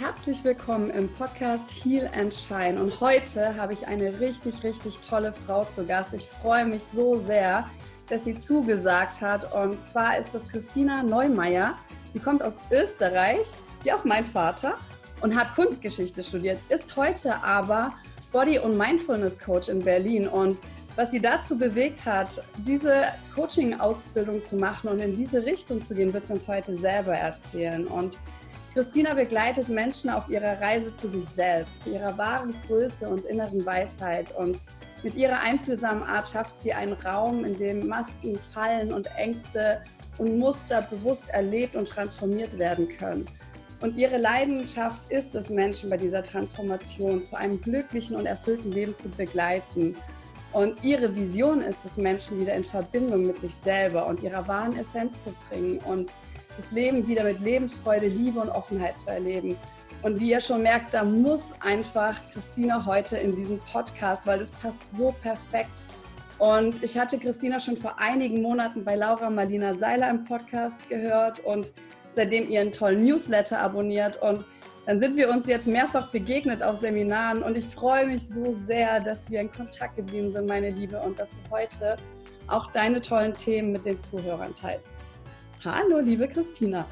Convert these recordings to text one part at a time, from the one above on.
Herzlich willkommen im Podcast Heal and Shine. Und heute habe ich eine richtig, richtig tolle Frau zu Gast. Ich freue mich so sehr, dass sie zugesagt hat. Und zwar ist das Christina Neumeier. Sie kommt aus Österreich, wie auch mein Vater, und hat Kunstgeschichte studiert, ist heute aber Body- und Mindfulness Coach in Berlin. Und was sie dazu bewegt hat, diese Coaching-Ausbildung zu machen und in diese Richtung zu gehen, wird sie uns heute selber erzählen. Und Christina begleitet Menschen auf ihrer Reise zu sich selbst, zu ihrer wahren Größe und inneren Weisheit. Und mit ihrer einfühlsamen Art schafft sie einen Raum, in dem Masken fallen und Ängste und Muster bewusst erlebt und transformiert werden können. Und ihre Leidenschaft ist es, Menschen bei dieser Transformation zu einem glücklichen und erfüllten Leben zu begleiten. Und ihre Vision ist es, Menschen wieder in Verbindung mit sich selber und ihrer wahren Essenz zu bringen und das Leben wieder mit Lebensfreude, Liebe und Offenheit zu erleben. Und wie ihr schon merkt, da muss einfach Christina heute in diesen Podcast, weil das passt so perfekt. Und ich hatte Christina schon vor einigen Monaten bei Laura Marlina Seiler im Podcast gehört und seitdem ihren tollen Newsletter abonniert. Und dann sind wir uns jetzt mehrfach begegnet auf Seminaren und ich freue mich so sehr, dass wir in Kontakt geblieben sind, meine Liebe, und dass du heute auch deine tollen Themen mit den Zuhörern teilst. Hallo, liebe Christina.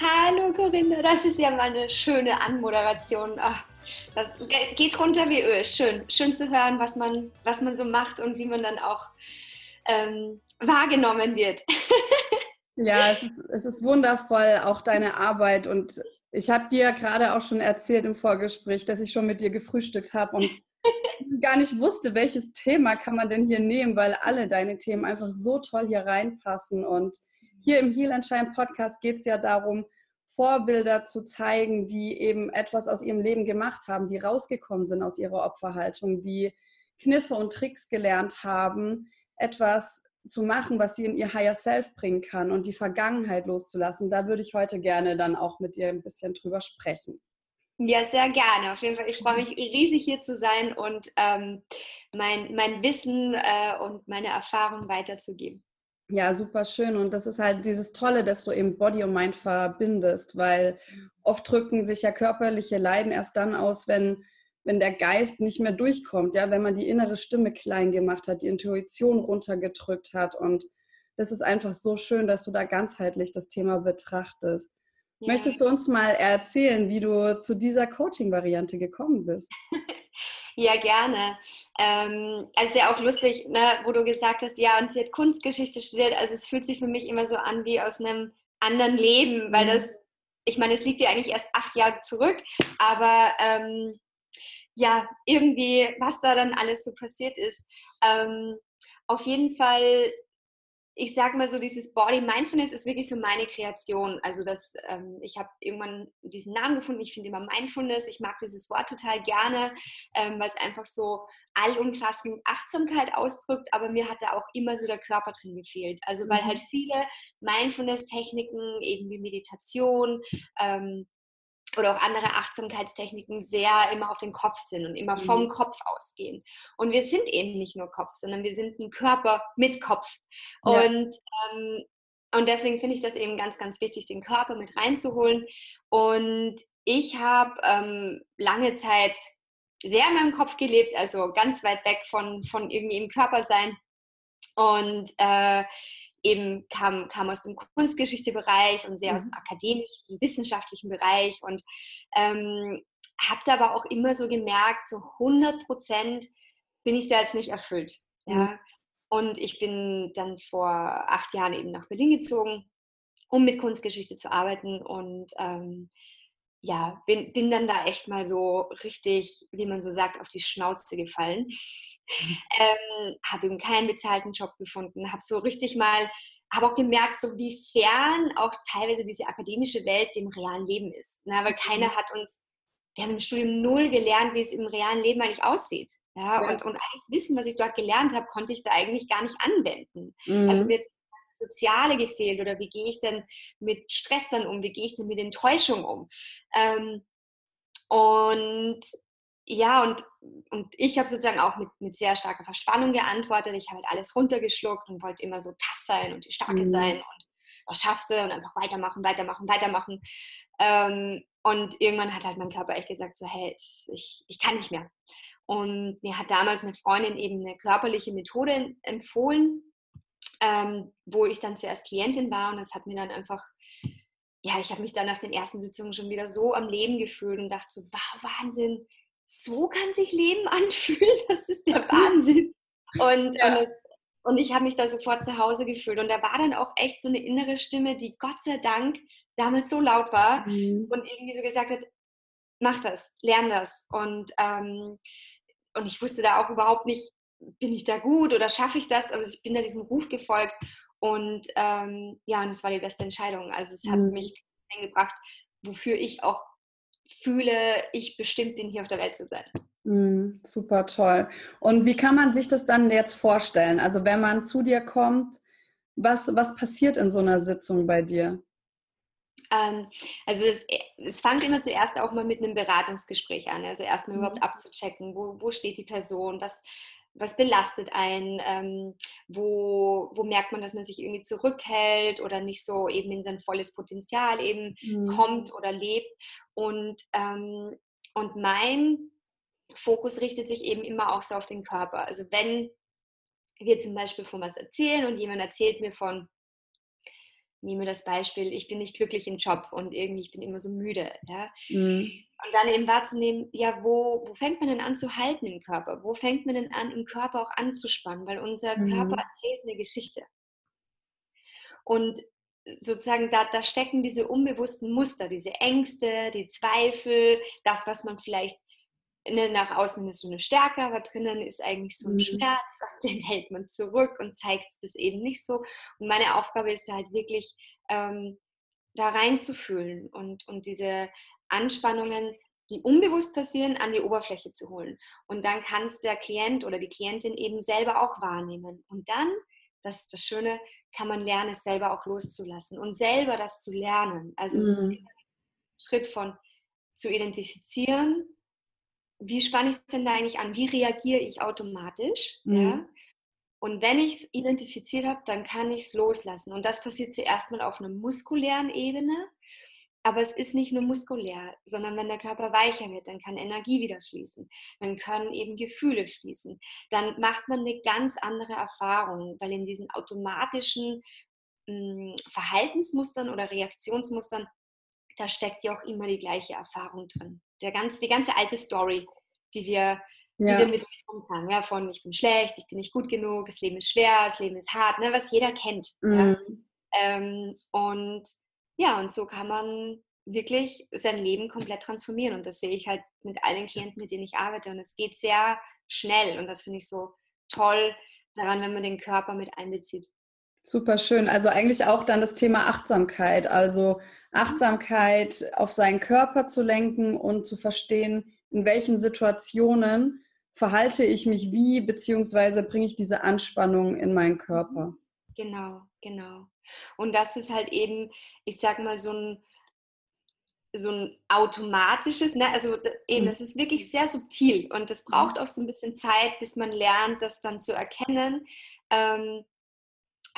Hallo, Corinna. Das ist ja mal eine schöne Anmoderation. Ach, das geht runter wie Öl. Schön, schön zu hören, was man, was man so macht und wie man dann auch ähm, wahrgenommen wird. ja, es ist, es ist wundervoll, auch deine Arbeit. Und ich habe dir gerade auch schon erzählt im Vorgespräch, dass ich schon mit dir gefrühstückt habe und gar nicht wusste, welches Thema kann man denn hier nehmen, weil alle deine Themen einfach so toll hier reinpassen und hier im Heal and Shine Podcast geht es ja darum, Vorbilder zu zeigen, die eben etwas aus ihrem Leben gemacht haben, die rausgekommen sind aus ihrer Opferhaltung, die Kniffe und Tricks gelernt haben, etwas zu machen, was sie in ihr Higher Self bringen kann und die Vergangenheit loszulassen. Da würde ich heute gerne dann auch mit dir ein bisschen drüber sprechen. Ja, sehr gerne. Auf jeden Fall. Ich freue mich riesig hier zu sein und ähm, mein, mein Wissen äh, und meine Erfahrung weiterzugeben. Ja, super schön. Und das ist halt dieses Tolle, dass du eben Body und Mind verbindest, weil oft drücken sich ja körperliche Leiden erst dann aus, wenn, wenn der Geist nicht mehr durchkommt, ja, wenn man die innere Stimme klein gemacht hat, die Intuition runtergedrückt hat. Und das ist einfach so schön, dass du da ganzheitlich das Thema betrachtest. Ja. Möchtest du uns mal erzählen, wie du zu dieser Coaching-Variante gekommen bist? Ja, gerne. Ähm, also ist ja auch lustig, ne, wo du gesagt hast, ja, und sie hat Kunstgeschichte studiert. Also es fühlt sich für mich immer so an wie aus einem anderen Leben, weil mhm. das, ich meine, es liegt ja eigentlich erst acht Jahre zurück, aber ähm, ja, irgendwie, was da dann alles so passiert ist. Ähm, auf jeden Fall ich sage mal so, dieses Body Mindfulness ist wirklich so meine Kreation. Also das, ähm, ich habe irgendwann diesen Namen gefunden. Ich finde immer Mindfulness. Ich mag dieses Wort total gerne, ähm, weil es einfach so allumfassend Achtsamkeit ausdrückt. Aber mir hat da auch immer so der Körper drin gefehlt. Also weil mhm. halt viele Mindfulness-Techniken, eben wie Meditation, ähm, oder auch andere Achtsamkeitstechniken sehr immer auf den Kopf sind und immer vom mhm. Kopf ausgehen. Und wir sind eben nicht nur Kopf, sondern wir sind ein Körper mit Kopf. Ja. Und, ähm, und deswegen finde ich das eben ganz, ganz wichtig, den Körper mit reinzuholen. Und ich habe ähm, lange Zeit sehr in meinem Kopf gelebt, also ganz weit weg von, von irgendwie im Körper sein. Und äh, eben kam, kam aus dem Kunstgeschichtebereich und sehr mhm. aus dem akademischen, wissenschaftlichen Bereich und ähm, habe da aber auch immer so gemerkt, so 100 Prozent bin ich da jetzt nicht erfüllt. Ja? Mhm. Und ich bin dann vor acht Jahren eben nach Berlin gezogen, um mit Kunstgeschichte zu arbeiten und ähm, ja, bin, bin dann da echt mal so richtig, wie man so sagt, auf die Schnauze gefallen. Ähm, habe eben keinen bezahlten Job gefunden, habe so richtig mal, habe auch gemerkt, so wie fern auch teilweise diese akademische Welt dem realen Leben ist. Ne? Weil keiner mhm. hat uns, wir haben im Studium null gelernt, wie es im realen Leben eigentlich aussieht. Ja? ja. Und, und alles Wissen, was ich dort gelernt habe, konnte ich da eigentlich gar nicht anwenden. Mhm. Also jetzt Soziale gefehlt oder wie gehe ich denn mit Stress dann um, wie gehe ich denn mit Enttäuschung um. Ähm, und ja, und, und ich habe sozusagen auch mit, mit sehr starker Verspannung geantwortet. Ich habe halt alles runtergeschluckt und wollte immer so tough sein und die Starke mhm. sein und was schaffst du und einfach weitermachen, weitermachen, weitermachen. Ähm, Und irgendwann hat halt mein Körper echt gesagt, so, hey, ich, ich kann nicht mehr. Und mir hat damals eine Freundin eben eine körperliche Methode empfohlen, ähm, wo ich dann zuerst Klientin war und das hat mir dann einfach, ja, ich habe mich dann nach den ersten Sitzungen schon wieder so am Leben gefühlt und dachte so, wow, Wahnsinn, so kann sich Leben anfühlen, das ist der Wahnsinn. Und, ja. und, und ich habe mich da sofort zu Hause gefühlt und da war dann auch echt so eine innere Stimme, die Gott sei Dank damals so laut war mhm. und irgendwie so gesagt hat, mach das, lern das. Und, ähm, und ich wusste da auch überhaupt nicht, bin ich da gut oder schaffe ich das? Also ich bin da diesem Ruf gefolgt und ähm, ja, und es war die beste Entscheidung. Also es hat mhm. mich eingebracht, wofür ich auch fühle, ich bestimmt bin, hier auf der Welt zu sein. Mm, super toll. Und wie kann man sich das dann jetzt vorstellen? Also wenn man zu dir kommt, was, was passiert in so einer Sitzung bei dir? Ähm, also es, es fängt immer zuerst auch mal mit einem Beratungsgespräch an. Also erstmal mhm. überhaupt abzuchecken, wo, wo steht die Person, was, was belastet einen, ähm, wo, wo merkt man, dass man sich irgendwie zurückhält oder nicht so eben in sein volles Potenzial eben mhm. kommt oder lebt. Und, ähm, und mein Fokus richtet sich eben immer auch so auf den Körper. Also wenn wir zum Beispiel von was erzählen und jemand erzählt mir von nehme das Beispiel, ich bin nicht glücklich im Job und irgendwie ich bin immer so müde. Ja? Mhm. Und dann eben wahrzunehmen, ja, wo, wo fängt man denn an zu halten im Körper? Wo fängt man denn an, im Körper auch anzuspannen? Weil unser mhm. Körper erzählt eine Geschichte. Und sozusagen da, da stecken diese unbewussten Muster, diese Ängste, die Zweifel, das, was man vielleicht ne, nach außen ist so eine Stärke, aber drinnen ist eigentlich so ein mhm. Schmerz, den hält man zurück und zeigt das eben nicht so. Und meine Aufgabe ist halt wirklich, ähm, da reinzufühlen und, und diese Anspannungen, die unbewusst passieren, an die Oberfläche zu holen. Und dann kann es der Klient oder die Klientin eben selber auch wahrnehmen. Und dann, das ist das Schöne, kann man lernen, es selber auch loszulassen und selber das zu lernen. Also mhm. es ist ein Schritt von zu identifizieren, wie spanne ich es denn da eigentlich an? Wie reagiere ich automatisch? Mhm. Ja? Und wenn ich es identifiziert habe, dann kann ich es loslassen. Und das passiert zuerst mal auf einer muskulären Ebene. Aber es ist nicht nur muskulär, sondern wenn der Körper weicher wird, dann kann Energie wieder fließen. Dann können eben Gefühle fließen. Dann macht man eine ganz andere Erfahrung, weil in diesen automatischen mh, hm, Verhaltensmustern oder Reaktionsmustern, da steckt ja auch immer die gleiche Erfahrung drin der ganz, die ganze alte Story, die wir, ja. die wir mit uns haben, ja, von ich bin schlecht, ich bin nicht gut genug, das Leben ist schwer, das Leben ist hart, ne, was jeder kennt. Mhm. Ja. Ähm, und ja, und so kann man wirklich sein Leben komplett transformieren. Und das sehe ich halt mit allen Klienten, mit denen ich arbeite. Und es geht sehr schnell. Und das finde ich so toll daran, wenn man den Körper mit einbezieht. Super schön. Also eigentlich auch dann das Thema Achtsamkeit. Also Achtsamkeit auf seinen Körper zu lenken und zu verstehen, in welchen Situationen verhalte ich mich wie, beziehungsweise bringe ich diese Anspannung in meinen Körper. Genau, genau. Und das ist halt eben, ich sag mal, so ein, so ein automatisches, ne? also eben, es mhm. ist wirklich sehr subtil und es braucht auch so ein bisschen Zeit, bis man lernt, das dann zu erkennen. Ähm,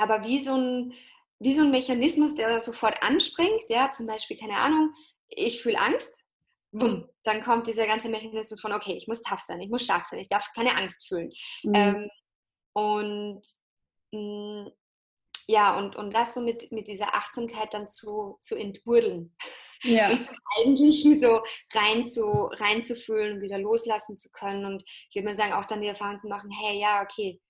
aber wie so ein, wie so ein Mechanismus, der sofort anspringt, ja, zum Beispiel, keine Ahnung, ich fühle Angst, bumm, dann kommt dieser ganze Mechanismus von, okay, ich muss tough sein, ich muss stark sein, ich darf keine Angst fühlen. Mhm. Ähm, und mh, mm, ja, und, und das so mit, mit dieser Achtsamkeit dann zu, zu entwurdeln. Ja. Und zum Eigentlichen so rein zu, reinzufühlen und wieder loslassen zu können. Und ich würde mal sagen, auch dann die Erfahrung zu machen, hey, ja, okay,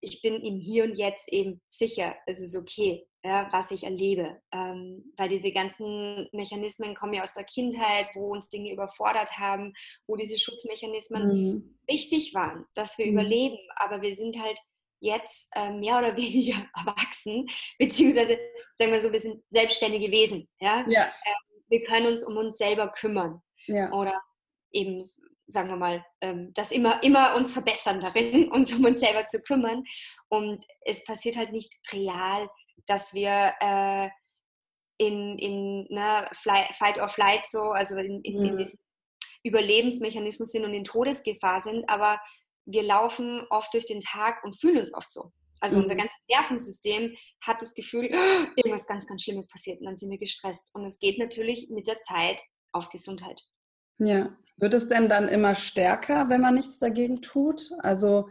ich bin im Hier und Jetzt eben sicher, es ist okay, ja, was ich erlebe. Ähm, weil diese ganzen Mechanismen kommen ja aus der Kindheit, wo uns Dinge überfordert haben, wo diese Schutzmechanismen mhm. wichtig waren, dass wir mhm. überleben. Aber wir sind halt jetzt äh, mehr oder weniger erwachsen, beziehungsweise sagen wir so, wir sind selbstständige Wesen. Ja? ja. Ähm, wir können uns um uns selber kümmern. Ja. Oder eben sagen wir mal, ähm, das immer, immer uns verbessern darin, uns um uns selber zu kümmern. Und es passiert halt nicht real, dass wir äh, in, in ne, Fight or Flight so, also in, in, mhm. in diesem Überlebensmechanismus sind und in Todesgefahr sind, aber wir laufen oft durch den Tag und fühlen uns oft so. Also mhm. unser ganzes Nervensystem hat das Gefühl, irgendwas ganz, ganz Schlimmes passiert und dann sind wir gestresst. Und es geht natürlich mit der Zeit auf Gesundheit. Ja. Wird es denn dann immer stärker, wenn man nichts dagegen tut? Also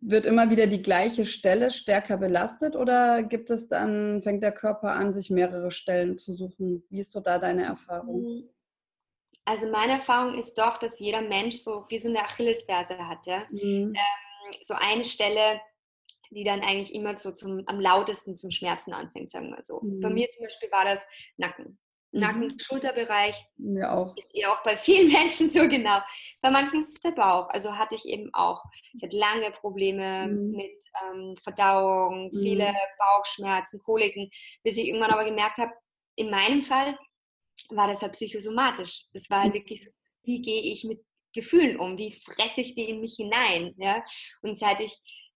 wird immer wieder die gleiche Stelle stärker belastet oder gibt es dann, fängt der Körper an, sich mehrere Stellen zu suchen? Wie ist so da deine Erfahrung? Mhm. Also meine Erfahrung ist doch, dass jeder Mensch so wie so eine Achillesferse hat. Ja? Mhm. Ähm, so eine Stelle, die dann eigentlich immer so zum, am lautesten zum Schmerzen anfängt, sagen wir so. Mhm. Bei mir zum Beispiel war das Nacken. Nacken-Schulterbereich. Mhm. Ja, auch. Ist ja auch bei vielen Menschen so genau. Bei manchen ist es der Bauch. Also hatte ich eben auch. Ich hatte lange Probleme mhm. mit ähm, Verdauung, viele mhm. Bauchschmerzen, Koliken, bis ich irgendwann aber gemerkt habe, in meinem Fall war das halt psychosomatisch. Es war halt mhm. wirklich so, wie gehe ich mit Gefühlen um? Wie fresse ich die in mich hinein? Ja? Und seit ich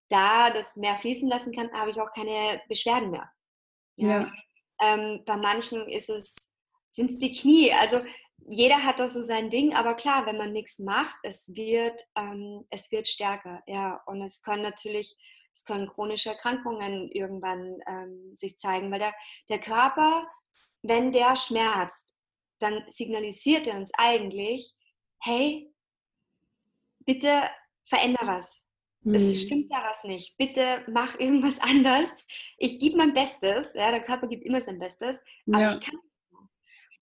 da das mehr fließen lassen kann, habe ich auch keine Beschwerden mehr. Ja. ja. Ähm, bei manchen ist es sind es die Knie. Also jeder hat da so sein Ding, aber klar, wenn man nichts macht, es wird, ähm, es wird stärker, ja. Und es können natürlich, es können chronische Erkrankungen irgendwann ähm, sich zeigen, weil der, der Körper, wenn der schmerzt, dann signalisiert er uns eigentlich, hey, bitte veränder was. Mhm. Es stimmt da was nicht. Bitte mach irgendwas anders. Ich gebe mein Bestes. Ja, der Körper gibt immer sein Bestes, aber ja. ich kann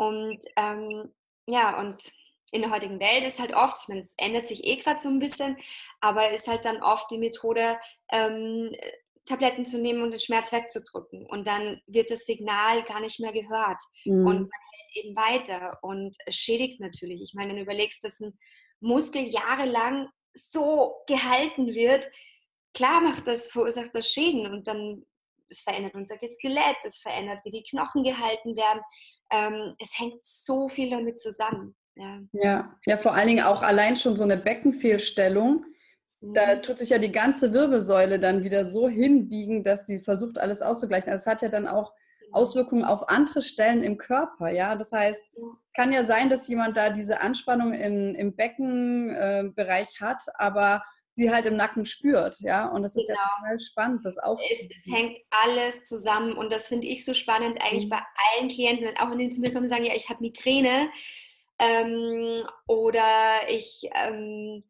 und ähm, ja, und in der heutigen Welt ist halt oft, ich meine, es ändert sich eh gerade so ein bisschen, aber ist halt dann oft die Methode, ähm, Tabletten zu nehmen und den Schmerz wegzudrücken. Und dann wird das Signal gar nicht mehr gehört. Mhm. Und man hält eben weiter. Und es schädigt natürlich. Ich meine, wenn du überlegst, dass ein Muskel jahrelang so gehalten wird, klar macht das, verursacht das Schäden. Und dann es verändert unser Skelett, es verändert, wie die Knochen gehalten werden. Ähm, es hängt so viel damit zusammen. Ja. ja. ja, vor allen Dingen auch allein schon so eine Beckenfehlstellung. Da mhm. tut sich ja die ganze Wirbelsäule dann wieder so hinbiegen, dass sie versucht, alles auszugleichen. Also es hat ja dann auch genau. Auswirkungen auf andere Stellen im Körper. Ja, das heißt, kann ja sein, dass jemand da diese Anspannung in, im Beckenbereich äh, hat, aber sie halt im Nacken spürt, ja. Und das ist genau. ja total spannend, das aufzunehmen. Es, es, hängt alles zusammen und das finde ich so spannend eigentlich mhm. bei allen Klienten, wenn auch wenn die zu mir kommen und sagen, ja, ich habe Migräne ähm, oder ich ähm,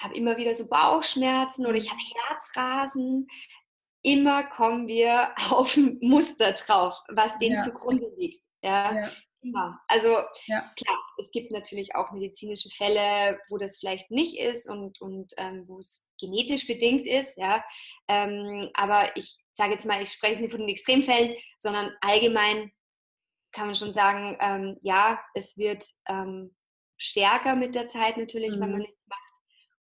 habe immer wieder so Bauchschmerzen oder ich habe Herzrasen. Immer kommen wir auf ein Muster drauf, was dem ja. zugrunde liegt. Ja? ja. Immer. Also ja. klar, es gibt natürlich auch medizinische Fälle, wo das vielleicht nicht ist und, und ähm, wo es genetisch bedingt ist, ja. Ähm, aber ich sage jetzt mal, ich spreche nicht von den Extremfällen, sondern allgemein kann man schon sagen, ähm, ja, es wird ähm, stärker mit der Zeit natürlich, mhm. wenn man nichts macht.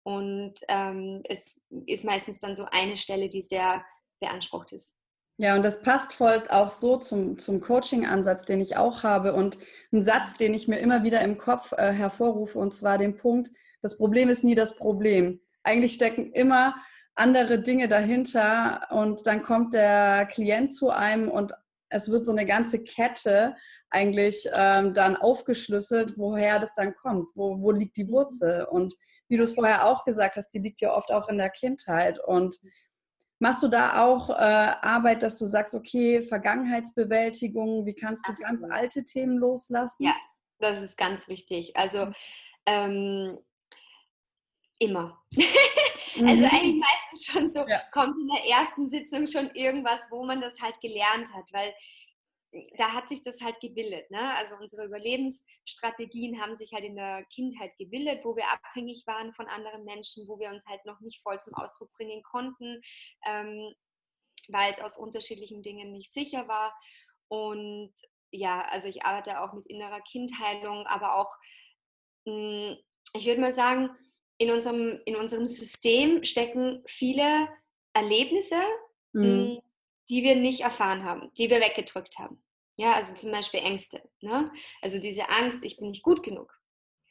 Und ähm, es ist meistens dann so eine Stelle, die sehr beansprucht ist. Ja, und das passt voll auch so zum, zum Coaching-Ansatz, den ich auch habe. Und ein Satz, den ich mir immer wieder im Kopf äh, hervorrufe, und zwar den Punkt, das Problem ist nie das Problem. Eigentlich stecken immer andere Dinge dahinter und dann kommt der Klient zu einem und es wird so eine ganze Kette eigentlich ähm, dann aufgeschlüsselt, woher das dann kommt, wo, wo liegt die Wurzel. Und wie du es vorher auch gesagt hast, die liegt ja oft auch in der Kindheit. Und Machst du da auch äh, Arbeit, dass du sagst, okay, Vergangenheitsbewältigung, wie kannst du Absolut. ganz alte Themen loslassen? Ja, das ist ganz wichtig. Also mhm. ähm, immer. also mhm. eigentlich meistens schon so, ja. kommt in der ersten Sitzung schon irgendwas, wo man das halt gelernt hat, weil da hat sich das halt gebildet. Ne? Also unsere Überlebensstrategien haben sich halt in der Kindheit gebildet, wo wir abhängig waren von anderen Menschen, wo wir uns halt noch nicht voll zum Ausdruck bringen konnten, ähm, weil es aus unterschiedlichen Dingen nicht sicher war. Und ja, also ich arbeite auch mit innerer Kindheilung, aber auch, mh, hm, ich würde mal sagen, in unserem, in unserem System stecken viele Erlebnisse, mhm. Hm, die wir nicht erfahren haben, die wir weggedrückt haben. Ja, also zum Beispiel Ängste. Ne? Also diese Angst, ich bin nicht gut genug.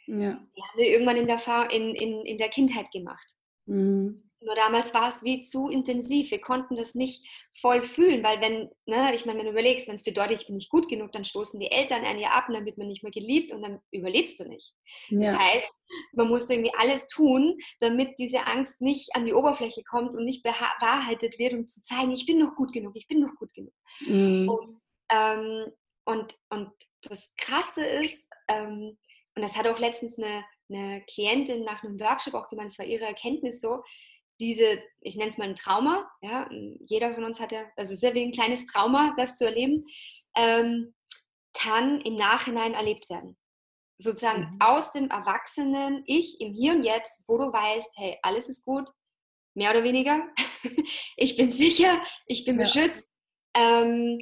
Ja. Die haben wir irgendwann in der, in, in, in der Kindheit gemacht. Mhm. Nur damals war es wie zu intensiv. Wir konnten das nicht voll fühlen, weil wenn, ne, ich meine, wenn du überlegst, wenn es bedeutet, ich bin nicht gut genug, dann stoßen die Eltern an ihr ab und dann wird man nicht mehr geliebt und dann überlebst du nicht. Ja. Das heißt, man musste irgendwie alles tun, damit diese Angst nicht an die Oberfläche kommt und nicht bewahrheitet wird, um zu zeigen, ich bin noch gut genug, ich bin noch gut genug. Mhm. Und, ähm, und, und das Krasse ist, ähm, und das hat auch letztens eine, eine Klientin nach einem Workshop auch gemeint, das war ihre Erkenntnis so, diese, ich nenne es mal ein Trauma, ja, jeder von uns hat ja, also sehr wie ein kleines Trauma, das zu erleben, ähm, kann im Nachhinein erlebt werden. Sozusagen mhm. aus dem Erwachsenen, ich im Hier und Jetzt, wo du weißt, hey, alles ist gut, mehr oder weniger, ich bin sicher, ich bin ja. beschützt, ähm,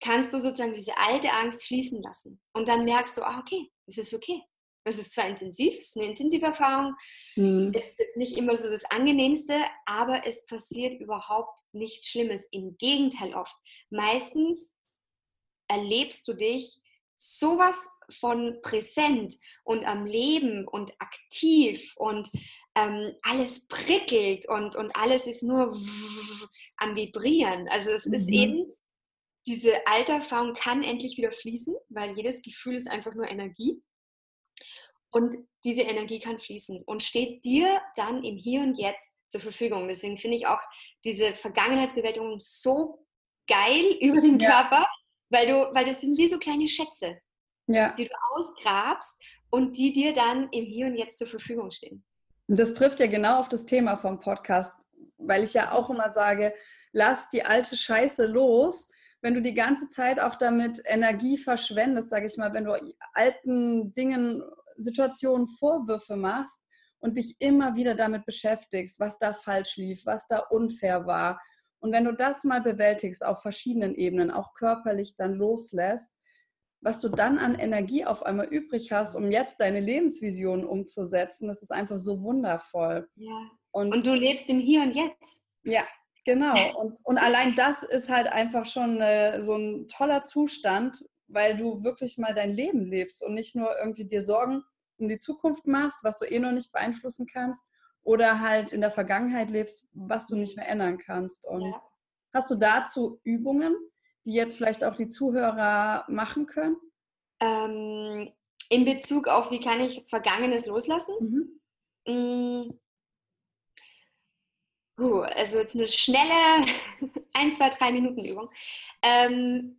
kannst du sozusagen diese alte Angst fließen lassen. Und dann merkst du, ah, okay, es ist okay. Es ist zwar intensiv, es ist eine intensive Erfahrung, mhm. es ist jetzt nicht immer so das Angenehmste, aber es passiert überhaupt nichts Schlimmes. Im Gegenteil oft. Meistens erlebst du dich sowas von präsent und am Leben und aktiv und ähm, alles prickelt und, und alles ist nur am Vibrieren. Also es mhm. ist eben, diese alte Erfahrung kann endlich wieder fließen, weil jedes Gefühl ist einfach nur Energie. Und diese Energie kann fließen und steht dir dann im Hier und Jetzt zur Verfügung. Deswegen finde ich auch diese Vergangenheitsbewältigung so geil über den Körper, ja. weil, du, weil das sind wie so kleine Schätze, ja. die du ausgrabst und die dir dann im Hier und Jetzt zur Verfügung stehen. Das trifft ja genau auf das Thema vom Podcast, weil ich ja auch immer sage, lass die alte Scheiße los. Wenn du die ganze Zeit auch damit Energie verschwendest, sage ich mal, wenn du alten Dingen Situationen Vorwürfe machst und dich immer wieder damit beschäftigst, was da falsch lief, was da unfair war. Und wenn du das mal bewältigst auf verschiedenen Ebenen, auch körperlich dann loslässt, was du dann an Energie auf einmal übrig hast, um jetzt deine Lebensvision umzusetzen, das ist einfach so wundervoll. Ja. Und, und du lebst im Hier und Jetzt. Ja, genau. Und, und allein das ist halt einfach schon äh, so ein toller Zustand, weil du wirklich mal dein Leben lebst und nicht nur irgendwie dir Sorgen um die Zukunft machst, was du eh noch nicht beeinflussen kannst, oder halt in der Vergangenheit lebst, was du nicht mehr ändern kannst. Und ja. hast du dazu Übungen, die jetzt vielleicht auch die Zuhörer machen können? Ähm, in Bezug auf, wie kann ich Vergangenes loslassen? Mhm. Uh, also jetzt eine schnelle 1, 2, 3 Minuten Übung. Ähm,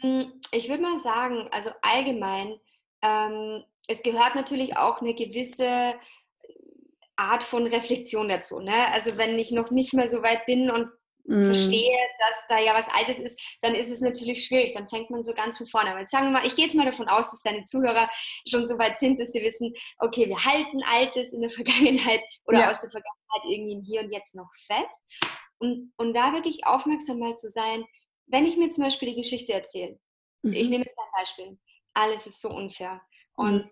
hm, ich würde mal sagen, also allgemein, ähm, es gehört natürlich auch eine gewisse Art von Reflexion dazu. Ne? Also wenn ich noch nicht mehr so weit bin und mm. verstehe, dass da ja was Altes ist, dann ist es natürlich schwierig. Dann fängt man so ganz von vorne an. Jetzt sagen wir mal, ich gehe jetzt mal davon aus, dass deine Zuhörer schon so weit sind, dass sie wissen, okay, wir halten Altes in der Vergangenheit oder ja. aus der Vergangenheit irgendwie im Hier und Jetzt noch fest. Und, und da wirklich aufmerksam mal zu sein, wenn ich mir zum Beispiel die Geschichte erzähle, mhm. ich nehme jetzt ein Beispiel, alles ist so unfair und, mhm.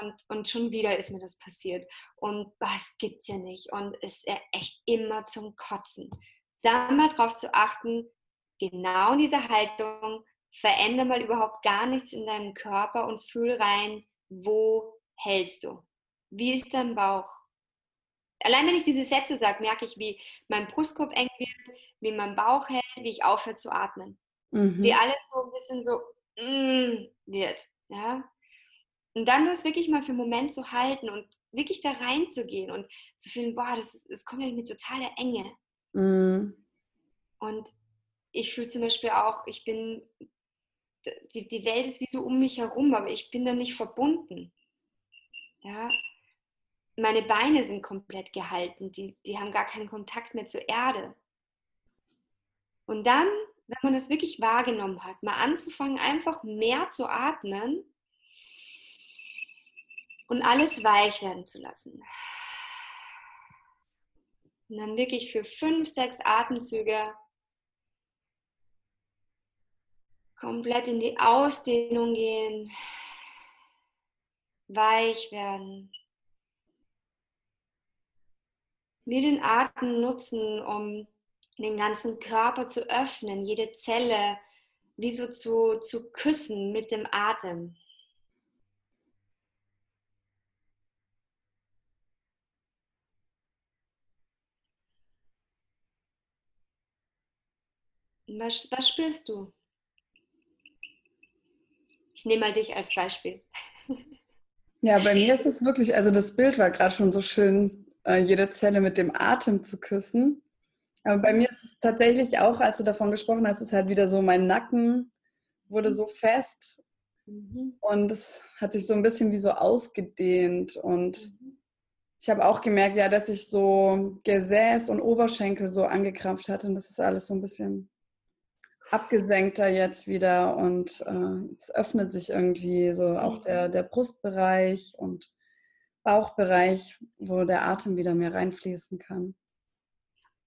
und, und schon wieder ist mir das passiert und was gibt es ja nicht und es ist ja echt immer zum Kotzen. Da mal drauf zu achten, genau in dieser Haltung, verändere mal überhaupt gar nichts in deinem Körper und fühl rein, wo hältst du? Wie ist dein Bauch? Allein wenn ich diese Sätze sage, merke ich, wie mein Brustkorb eng wird, wie mein Bauch hält, wie ich aufhöre zu atmen. Mhm. Wie alles so ein bisschen so mm, wird. Ja? Und dann das wirklich mal für einen Moment zu halten und wirklich da reinzugehen und zu fühlen, boah, das, das kommt ja mit totaler Enge. Mhm. Und ich fühle zum Beispiel auch, ich bin, die, die Welt ist wie so um mich herum, aber ich bin da nicht verbunden. Ja, meine Beine sind komplett gehalten, die, die haben gar keinen Kontakt mehr zur Erde. Und dann, wenn man das wirklich wahrgenommen hat, mal anzufangen, einfach mehr zu atmen und alles weich werden zu lassen. Und dann wirklich für fünf, sechs Atemzüge komplett in die Ausdehnung gehen, weich werden wir den Atem nutzen, um den ganzen Körper zu öffnen, jede Zelle wie so zu, zu küssen mit dem Atem. Was, was spürst du? Ich nehme mal dich als Beispiel. Ja, bei mir ist es wirklich, also das Bild war gerade schon so schön äh, jede Zelle mit dem Atem zu küssen. Aber bei mir ist es tatsächlich auch, als du davon gesprochen hast, ist halt wieder so, mein Nacken wurde so fest mhm. und es hat sich so ein bisschen wie so ausgedehnt und mhm. ich habe auch gemerkt, ja, dass ich so Gesäß und Oberschenkel so angekrampft hatte und das ist alles so ein bisschen abgesenkter jetzt wieder und äh, es öffnet sich irgendwie so auch der, mhm. der Brustbereich und Bauchbereich, wo der Atem wieder mehr reinfließen kann.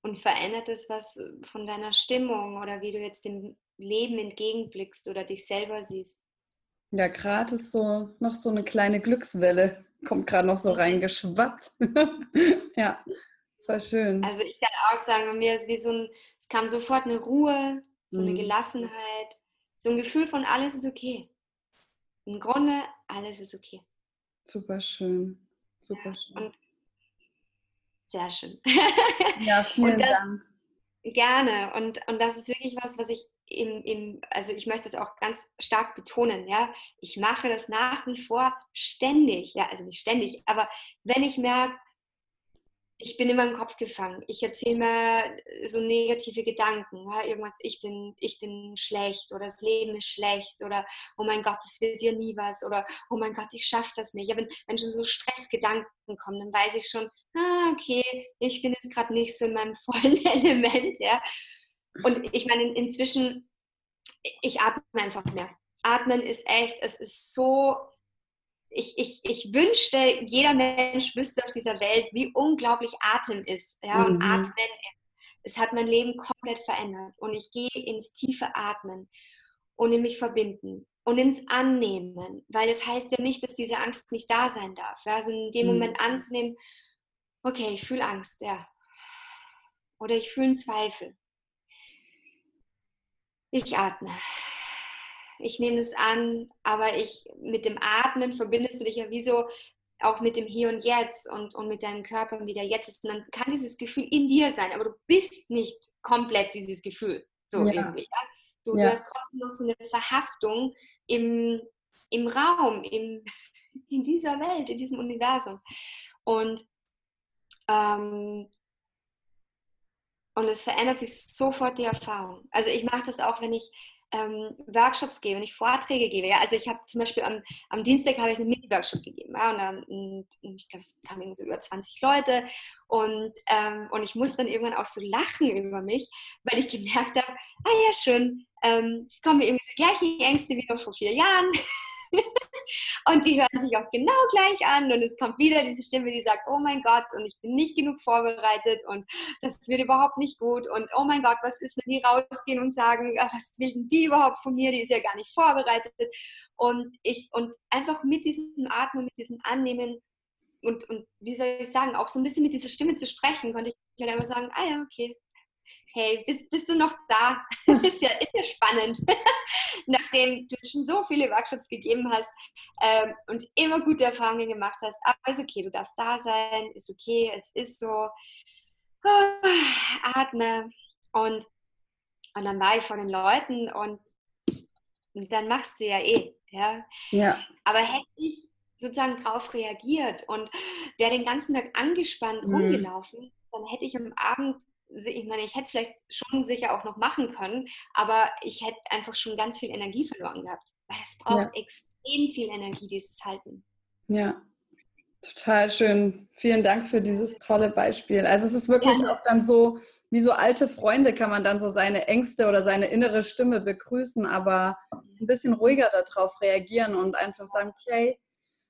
Und verändert es was von deiner Stimmung oder wie du jetzt dem Leben entgegenblickst oder dich selber siehst? Ja, gerade ist so noch so eine kleine Glückswelle, kommt gerade noch so reingeschwappt. ja, voll schön. Also ich kann auch sagen, bei mir ist wie so ein, es kam sofort eine Ruhe, so eine mhm. Gelassenheit, so ein Gefühl von alles ist okay. Im Grunde, alles ist okay. Super schön. Super schön. Und sehr schön. Ja, vielen das, Dank. Gerne. Und, und das ist wirklich was, was ich im, im, also ich möchte es auch ganz stark betonen, ja. Ich mache das nach wie vor ständig, ja, also nicht ständig, aber wenn ich merke, ich bin immer im Kopf gefangen. Ich erzähle mir so negative Gedanken. Ja, irgendwas, ich bin, ich bin schlecht oder das Leben ist schlecht oder oh mein Gott, das wird dir nie was oder oh mein Gott, ich schaffe das nicht. Ja, wenn, wenn schon so Stressgedanken kommen, dann weiß ich schon, ah, okay, ich bin jetzt gerade nicht so in meinem vollen Element. Ja. Und ich meine, inzwischen, ich atme einfach mehr. Atmen ist echt, es ist so ich, ich, ich wünschte, jeder Mensch wüsste auf dieser Welt, wie unglaublich Atem ist. Ja, und mhm. Atmen Es hat mein Leben komplett verändert. Und ich gehe ins tiefe Atmen und in mich verbinden und ins Annehmen. Weil es das heißt ja nicht, dass diese Angst nicht da sein darf. Ja? Also in dem mhm. Moment anzunehmen, okay, ich fühle Angst, ja. Oder ich fühle einen Zweifel. Ich atme ich nehme es an, aber ich mit dem Atmen verbindest du dich ja wie so auch mit dem Hier und Jetzt und, und mit deinem Körper, wie der jetzt ist. Und dann kann dieses Gefühl in dir sein, aber du bist nicht komplett dieses Gefühl. So ja. irgendwie. Ja? Du, ja. du, hast trotzdem noch so eine Verhaftung im, im Raum, im, in dieser Welt, in diesem Universum. Und, ähm, und es verändert sich sofort die Erfahrung. Also ich mache das auch, wenn ich ähm, Workshops gebe, wenn ich Vorträge gebe. Ja? Also ich habe zum Beispiel am, am Dienstag habe ich einen Mini-Workshop gegeben. Ja? Und, dann, und, ich glaube, es kamen so über 20 Leute. Und, ähm, und ich musste dann irgendwann auch so lachen über mich, weil ich gemerkt habe, ah ja, schön, ähm, es kommen mir irgendwie so gleichen Ängste wie noch vor vier Jahren. und die hören sich auch genau gleich an und es kommt wieder diese Stimme, die sagt, oh mein Gott und ich bin nicht genug vorbereitet und das wird überhaupt nicht gut und oh mein Gott, was ist, wenn die rausgehen und sagen, ah, was will denn die überhaupt von mir, die ist ja gar nicht vorbereitet. Und ich und einfach mit diesem Atmen, mit diesem Annehmen und, und wie soll ich sagen, auch so ein bisschen mit dieser Stimme zu sprechen, konnte ich dann einfach sagen, ah ja, okay, hey, bist, bist du noch da? ist, ja, ist ja spannend, nachdem du schon so viele Workshops gegeben hast ähm, und immer gute Erfahrungen gemacht hast. Aber ist okay, du darfst da sein, ist okay, es ist so. Atme. Und, und dann war ich vor den Leuten und, und dann machst du ja eh. Ja? ja. Aber hätte ich sozusagen darauf reagiert und wäre den ganzen Tag angespannt mhm. rumgelaufen, dann hätte ich am Abend ich meine, ich hätte es vielleicht schon sicher auch noch machen können, aber ich hätte einfach schon ganz viel Energie verloren gehabt, weil es braucht ja. extrem viel Energie, dieses Halten. Ja, total schön. Vielen Dank für dieses tolle Beispiel. Also es ist wirklich ja. auch dann so, wie so alte Freunde kann man dann so seine Ängste oder seine innere Stimme begrüßen, aber ein bisschen ruhiger darauf reagieren und einfach sagen, okay,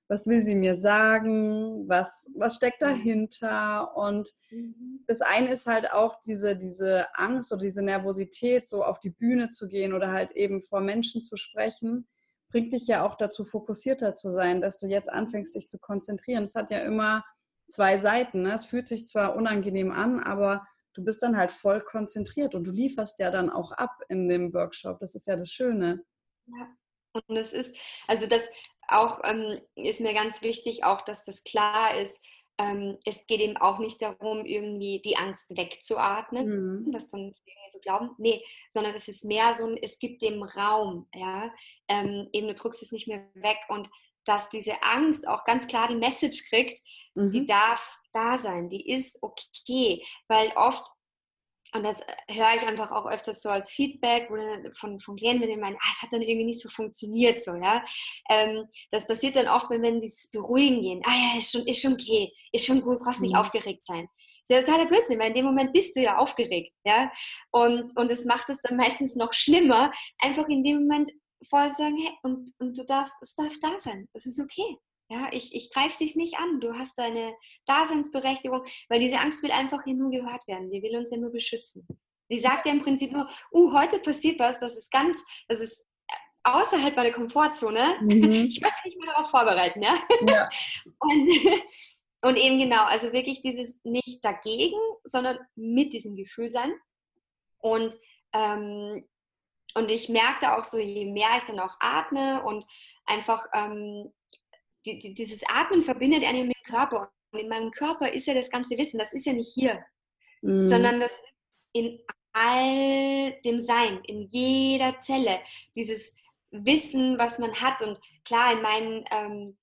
was will sie mir sagen, was, was steckt mhm. dahinter. Und mhm. das eine ist halt auch diese, diese Angst oder diese Nervosität, so auf die Bühne zu gehen oder halt eben vor Menschen zu sprechen, bringt dich ja auch dazu, fokussierter zu sein, dass du jetzt anfängst, dich zu konzentrieren. Es hat ja immer zwei Seiten. Ne? Es fühlt sich zwar unangenehm an, aber du bist dann halt voll konzentriert und du lieferst ja dann auch ab in dem Workshop. Das ist ja das Schöne. Ja. Und es ist, also das auch ähm, ist mir ganz wichtig, auch dass das klar ist, ähm, es geht eben auch nicht darum, irgendwie die Angst wegzuatmen, mhm. das dann irgendwie so glauben. Nee, sondern es ist mehr so, es gibt dem Raum, ja. Ähm, eben du druckst es nicht mehr weg und dass diese Angst auch ganz klar die Message kriegt, mhm. die darf da sein, die ist okay, weil oft und das äh, höre ich einfach auch öfters so als Feedback von, von Klienten, die meinen, ah, es hat dann irgendwie nicht so funktioniert, so, ja. Ähm, das passiert dann oft, wenn sie es beruhigen gehen. Ah ja, ist schon, ist schon okay, ist schon gut, brauchst nicht mhm. aufgeregt sein. Das ist ja totaler Blödsinn, weil in dem Moment bist du ja aufgeregt, ja. Und, und es macht es dann meistens noch schlimmer, einfach in dem Moment voll sagen, hey, und, und du darfst, es darf da sein, es ist okay. Ja, ich, ich greife dich nicht an. Du hast deine Daseinsberechtigung, weil diese Angst will einfach hier nur gehört werden. Die will uns ja nur beschützen. Die sagt ja im Prinzip nur, uh, heute passiert was, das ist ganz, das ist außerhalb meiner Komfortzone. Mhm. Ich möchte mich mal darauf vorbereiten, ja. ja. Und, und eben genau, also wirklich dieses nicht dagegen, sondern mit diesem Gefühl sein. Und ähm, und ich merkte auch so, je mehr ich dann auch atme und einfach ähm, die, die, dieses Atmen verbindet einen mit dem Körper. Und in meinem Körper ist ja das ganze Wissen, das ist ja nicht hier, mhm. sondern das ist in all dem Sein, in jeder Zelle. Dieses Wissen, was man hat. Und klar, in meinen ähm,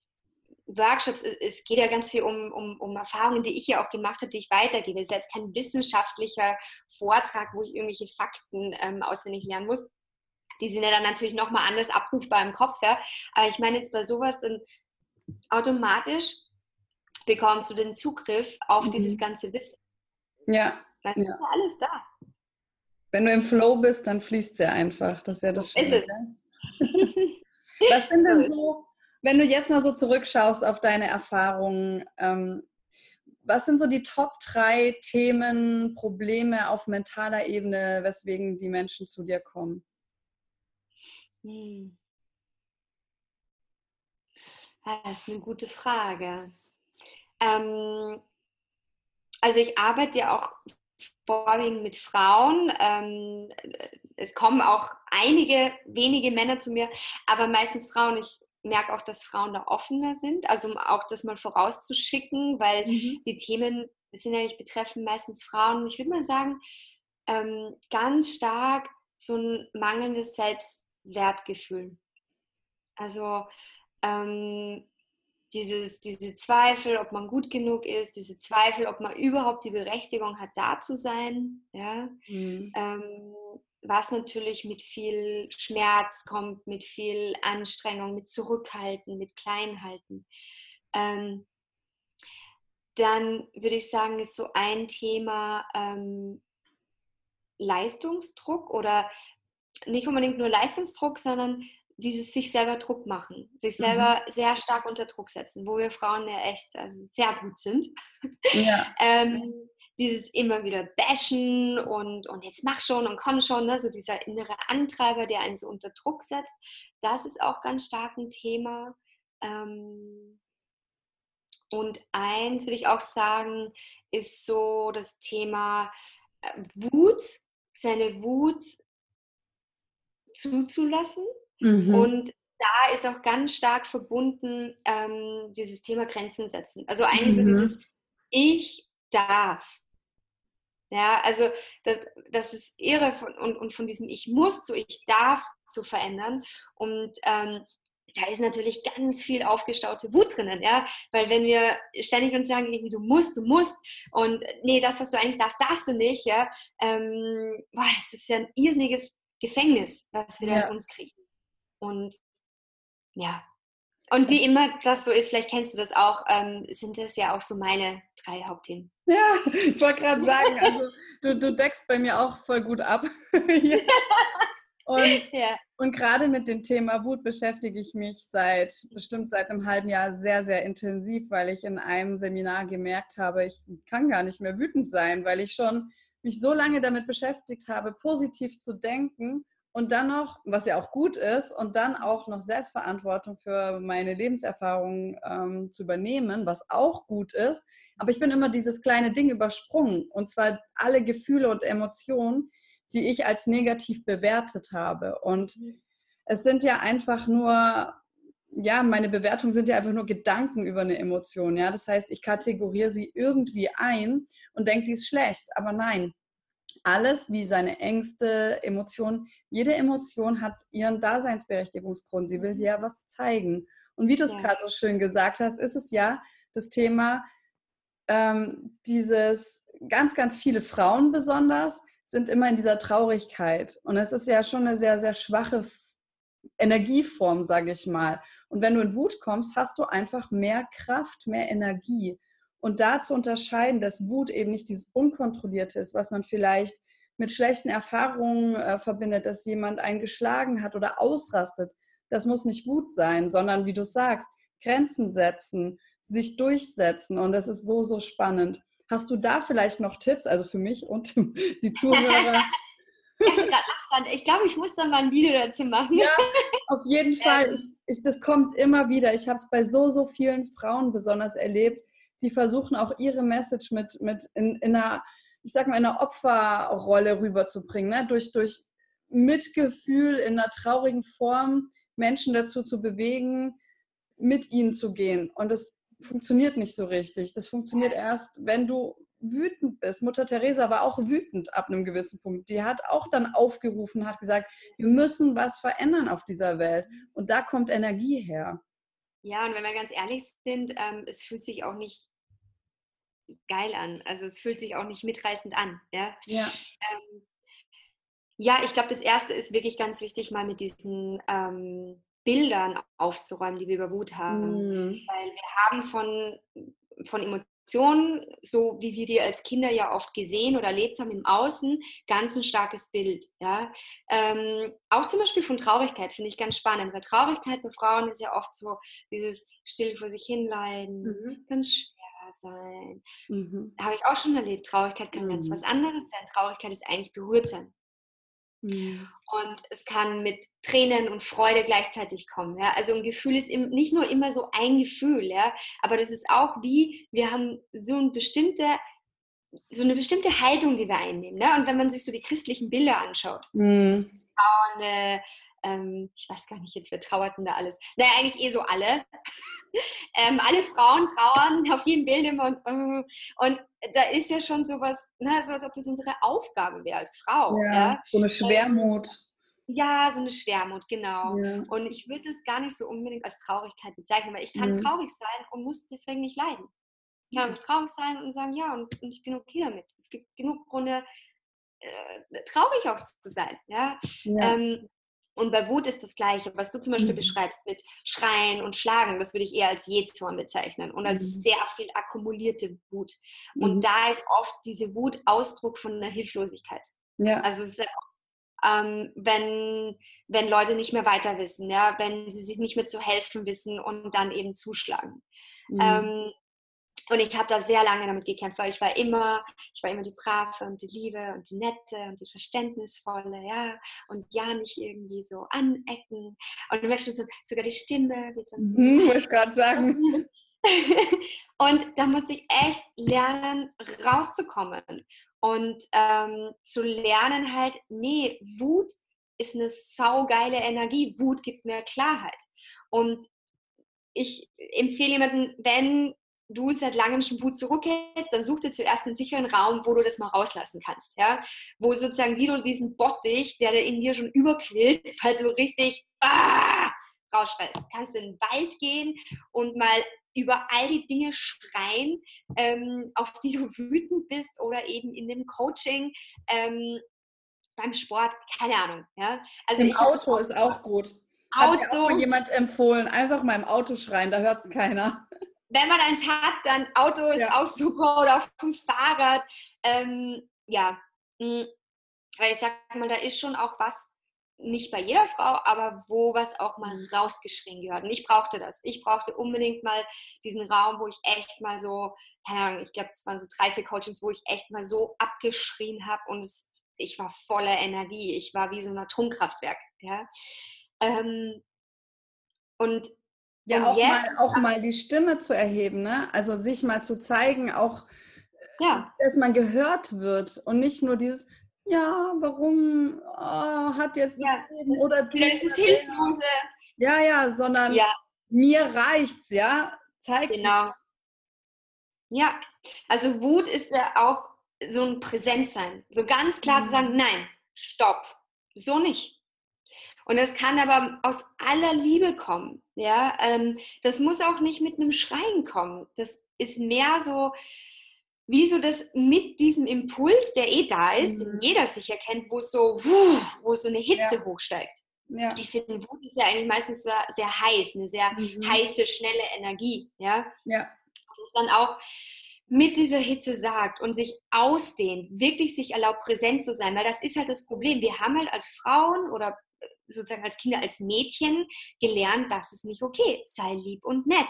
Workshops, es, es, geht ja ganz viel um, um, um Erfahrungen, die ich ja auch gemacht habe, die ich weitergebe. Es ist jetzt kein wissenschaftlicher Vortrag, wo ich irgendwelche Fakten ähm, auswendig lernen muss. Die sind ja dann natürlich nochmal anders abrufbar im Kopf. Ja. Aber ich meine jetzt bei sowas, dann automatisch bekommst du den Zugriff auf mhm. dieses ganze Wissen. Ja. Das ist ja alles da. Wenn du im Flow bist, dann fließt es ja einfach. Das ist ja das Schöne. Was sind denn so, wenn du jetzt mal so zurückschaust auf deine Erfahrungen, ähm, was sind so die Top drei Themen, Probleme auf mentaler Ebene, weswegen die Menschen zu dir kommen? Hm. Das ist eine gute Frage. Ähm, also ich arbeite ja auch vorwiegend mit Frauen. Ähm, es kommen auch einige wenige Männer zu mir, aber meistens Frauen. Ich merke auch, dass Frauen da offener sind, also um auch das mal vorauszuschicken, weil mhm. die Themen sind ja nicht betreffen meistens Frauen. Ich würde mal sagen, ähm, ganz stark so ein mangelndes Selbstwertgefühl. Also ähm, dieses, diese Zweifel, ob man gut genug ist, diese Zweifel, ob man überhaupt die Berechtigung hat, da zu sein, ja, mhm. ähm, was natürlich mit viel Schmerz kommt, mit viel Anstrengung, mit Zurückhalten, mit Kleinhalten. Ähm, dann würde ich sagen, ist so ein Thema ähm, Leistungsdruck oder nicht unbedingt nur Leistungsdruck, sondern dieses sich selber Druck machen, sich mhm. selber mhm. sehr stark unter Druck setzen, wo wir Frauen ja echt also sehr gut sind. Ja. ähm, dieses immer wieder bashen und, und jetzt mach schon und komm schon, ne? so dieser innere Antreiber, der einen so unter Druck setzt, das ist auch ganz stark ein Thema. Ähm, und eins würde ich auch sagen, ist so das Thema äh, Wut, seine Wut zuzulassen Mhm. Und da ist auch ganz stark verbunden ähm, dieses Thema Grenzen setzen. Also eigentlich mhm. so dieses Ich darf. Ja, also das, das ist irre von, und, und von diesem Ich muss zu Ich darf zu verändern. Und ähm, da ist natürlich ganz viel aufgestaute Wut drinnen, ja, weil wenn wir ständig uns sagen, irgendwie, du musst, du musst und nee, das, was du eigentlich darfst, darfst du nicht, ja, ähm, boah, das ist ja ein irrsinniges Gefängnis, was wir ja. da uns kriegen. Und ja, und wie immer das so ist, vielleicht kennst du das auch, ähm, sind das ja auch so meine drei Hauptthemen. Ja, ich wollte gerade sagen, also du, du deckst bei mir auch voll gut ab. und, ja. und gerade mit dem Thema Wut beschäftige ich mich seit bestimmt seit einem halben Jahr sehr, sehr intensiv, weil ich in einem Seminar gemerkt habe, ich kann gar nicht mehr wütend sein, weil ich schon mich so lange damit beschäftigt habe, positiv zu denken und dann noch, was ja auch gut ist, und dann auch noch Selbstverantwortung für meine Lebenserfahrung ähm, zu übernehmen, was auch gut ist. Aber ich bin immer dieses kleine Ding übersprungen, und zwar alle Gefühle und Emotionen, die ich als negativ bewertet habe. Und mhm. es sind ja einfach nur ja, meine Bewertungen sind ja einfach nur Gedanken über eine Emotion. Ja, das heißt, ich kategoriere sie irgendwie ein und denke, die ist schlecht. Aber nein, alles wie seine Ängste, Emotionen. Jede Emotion hat ihren Daseinsberechtigungsgrund. Sie will dir ja was zeigen. Und wie du es ja. gerade so schön gesagt hast, ist es ja das Thema, ähm, dieses ganz, ganz viele Frauen besonders sind immer in dieser Traurigkeit. Und es ist ja schon eine sehr, sehr schwache Energieform, sage ich mal. Und wenn du in Wut kommst, hast du einfach mehr Kraft, mehr Energie. Und da zu unterscheiden, dass Wut eben nicht dieses Unkontrollierte ist, was man vielleicht mit schlechten Erfahrungen äh, verbindet, dass jemand einen geschlagen hat oder ausrastet. Das muss nicht Wut sein, sondern wie du sagst, Grenzen setzen, sich durchsetzen. Und das ist so, so spannend. Hast du da vielleicht noch Tipps, also für mich und die Zuhörer? ich glaube, ich muss dann mal ein Video dazu machen. Ja, auf jeden Fall. Ich, ich, das kommt immer wieder. Ich habe es bei so, so vielen Frauen besonders erlebt, die versuchen auch ihre Message mit, mit in, in einer, ich sag mal, in einer Opferrolle rüberzubringen. Ne? Durch, durch Mitgefühl in einer traurigen Form Menschen dazu zu bewegen, mit ihnen zu gehen. Und das funktioniert nicht so richtig. Das funktioniert erst, wenn du wütend bist. Mutter Teresa war auch wütend ab einem gewissen Punkt. Die hat auch dann aufgerufen, hat gesagt, wir müssen was verändern auf dieser Welt. Und da kommt Energie her. Ja, und wenn wir ganz ehrlich sind, ähm, es fühlt sich auch nicht geil an. Also es fühlt sich auch nicht mitreißend an. Ja, ja. Ähm, ja ich glaube, das Erste ist wirklich ganz wichtig, mal mit diesen ähm, Bildern aufzuräumen, die wir über Wut haben. Mhm. Weil wir haben von, von Emotionen, so wie wir die als Kinder ja oft gesehen oder erlebt haben im Außen, ganz ein starkes Bild. Ja? Ähm, auch zum Beispiel von Traurigkeit finde ich ganz spannend, weil Traurigkeit bei Frauen ist ja oft so dieses still vor sich hinleiden, mhm. ganz sein. Mhm. Habe ich auch schon erlebt. Traurigkeit kann ganz mhm. was anderes sein. Traurigkeit ist eigentlich berührt sein. Mhm. Und es kann mit Tränen und Freude gleichzeitig kommen. Ja? Also ein Gefühl ist nicht nur immer so ein Gefühl, ja? aber das ist auch wie, wir haben so eine bestimmte, so eine bestimmte Haltung, die wir einnehmen. Ne? Und wenn man sich so die christlichen Bilder anschaut, mhm. Frauen, ähm, ich weiß gar nicht jetzt, wer trauert denn da alles? Naja, eigentlich eh so alle. ähm, alle Frauen trauern auf jedem Bild immer und, äh, und da ist ja schon sowas, ne, so als ob das unsere Aufgabe wäre als Frau. Ja, ja? so eine Schwermut. Ja, so eine Schwermut, genau. Ja. Und ich würde es gar nicht so unbedingt als Traurigkeit bezeichnen, weil ich kann mhm. traurig sein und muss deswegen nicht leiden. Ich kann mhm. traurig sein und sagen, ja, und, und, ich bin okay damit. Es gibt genug Gründe, äh, traurig auch zu sein. Ja? ja. Ähm, und bei Wut ist das Gleiche, was du zum Beispiel mhm. beschreibst mit Schreien und Schlagen, das würde ich eher als Jezorn bezeichnen und als mhm. sehr viel akkumulierte Wut. Und mhm. da ist oft diese Wut Ausdruck von einer Hilflosigkeit. Ja. Also es ist ja ähm, wenn, wenn Leute nicht mehr weiter wissen, ja, wenn sie sich nicht mehr zu helfen wissen und dann eben zuschlagen. Mhm. Ähm, und ich habe da sehr lange damit gekämpft, weil ich war immer, ich war immer die Brave und die Liebe und die Nette und die Verständnisvolle, ja, und ja nicht irgendwie so anecken. Und du merkst schon, sogar die Stimme wird dann so. Mhm, muss gerade sagen. und da musste ich echt lernen, rauszukommen und ähm, zu lernen halt, nee, Wut ist eine saugeile Energie. Wut gibt mir Klarheit. Und ich empfehle jemanden, wenn du seit langem schon Wut zurückhältst, dann such dir zuerst einen sicheren Raum, wo du das mal rauslassen kannst. Ja? Wo sozusagen wie du diesen Bottich, der in dir schon überquillt, weil so richtig ah, rausschreist. Kannst du in den Wald gehen und mal über all die Dinge schreien, ähm, auf die du wütend bist oder eben in dem Coaching, ähm, beim Sport, keine Ahnung. Ja? Also Im Auto ist auch gut. Auto. Hat mir auch jemand empfohlen, einfach mal im Auto schreien, da hört es keiner wenn man eins hat, dann Auto ist ja. auch super oder auf dem Fahrrad. Ähm, ja, hm, weil ich sag mal, da ist schon auch was, nicht bei jeder Frau, aber wo was auch mal rausgeschrien gehört. Und ich brauchte das. Ich brauchte unbedingt mal diesen Raum, wo ich echt mal so, keine Ahnung, ich glaube, es waren so drei, vier Coachings, wo ich echt mal so abgeschrien habe und es, ich war voller Energie. Ich war wie so ein Atomkraftwerk. Ja? Ähm, und ja, auch, mal, auch mal die Stimme zu erheben, ne? Also sich mal zu zeigen, auch, ja. dass man gehört wird und nicht nur dieses, ja, warum oh, hat jetzt ja, das Leben oder ist Hilflose. Ja, ja, sondern ja. mir reicht's, ja. Zeig Genau. Ja, also Wut ist ja auch so ein Präsenzsein. So ganz klar mhm. zu sagen, nein, stopp. So nicht. Und das kann aber aus aller Liebe kommen. Ja, ähm, das muss auch nicht mit einem Schreien kommen. Das ist mehr so, wie so das mit diesem Impuls, der eh da ist, mhm. den jeder sicher kennt, wo so, wo so eine Hitze ja. hochsteigt. Ja. Ich finde, Wut ist ja eigentlich meistens sehr, sehr heiß, eine sehr mhm. heiße, schnelle Energie. Ja. ja. Und es dann auch mit dieser Hitze sagt und sich ausdehnt, wirklich sich erlaubt, präsent zu sein, weil das ist halt das Problem. Wir haben halt als Frauen oder sozusagen als Kinder, als Mädchen gelernt, das ist nicht okay, sei lieb und nett.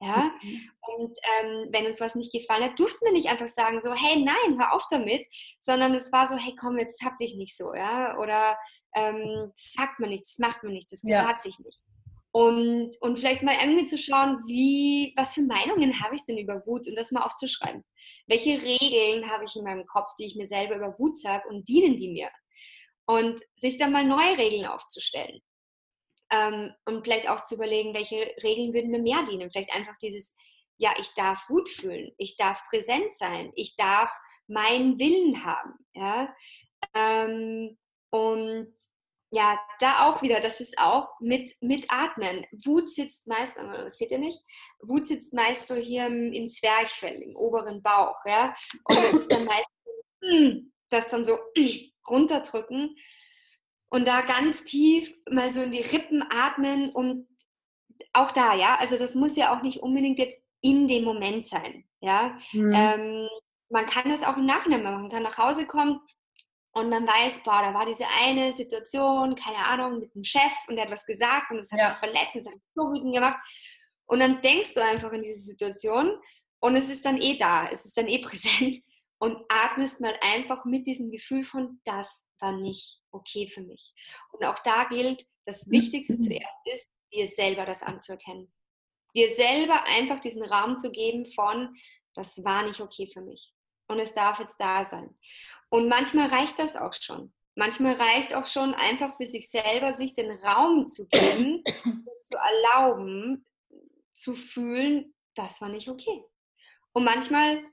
Ja? Mhm. Und ähm, wenn uns was nicht gefallen hat, durften wir nicht einfach sagen, so, hey, nein, hör auf damit, sondern es war so, hey, komm, jetzt hab dich nicht so, ja, oder ähm, das sagt man nicht, das macht man nicht, das ja. sich nicht. Und, und vielleicht mal irgendwie zu schauen, wie, was für Meinungen habe ich denn über Wut und das mal aufzuschreiben. Welche Regeln habe ich in meinem Kopf, die ich mir selber über Wut sage und dienen die mir? Und sich dann mal neue Regeln aufzustellen. Ähm, und vielleicht auch zu überlegen, welche Regeln würden mir mehr dienen. Vielleicht einfach dieses, ja, ich darf Wut fühlen, ich darf präsent sein, ich darf meinen Willen haben. Ja? Ähm, und ja, da auch wieder, das ist auch mit, mit Atmen. Wut sitzt meist, das seht ihr nicht, Wut sitzt meist so hier im, im Zwerchfell, im oberen Bauch, ja. Und das ist dann meist das dann so runterdrücken und da ganz tief mal so in die Rippen atmen und auch da, ja, also das muss ja auch nicht unbedingt jetzt in dem Moment sein, ja. Mhm. Ähm, man kann das auch im Nachhinein machen, man kann nach Hause kommen, und man weiß, boah, da war diese eine Situation, keine Ahnung, mit dem Chef und der hat was gesagt und das hat ja. mich verletzt, das hat mich so wütend gemacht. Und dann denkst du einfach in diese Situation und es ist dann eh da, es ist dann eh präsent und atmest mal einfach mit diesem Gefühl von, das war nicht okay für mich. Und auch da gilt, das Wichtigste zuerst ist, dir selber das anzuerkennen. Dir selber einfach diesen Raum zu geben von, das war nicht okay für mich. Und es darf jetzt da sein. Und manchmal reicht das auch schon. Manchmal reicht auch schon einfach für sich selber, sich den Raum zu geben, zu erlauben, zu fühlen, das war nicht okay. Und manchmal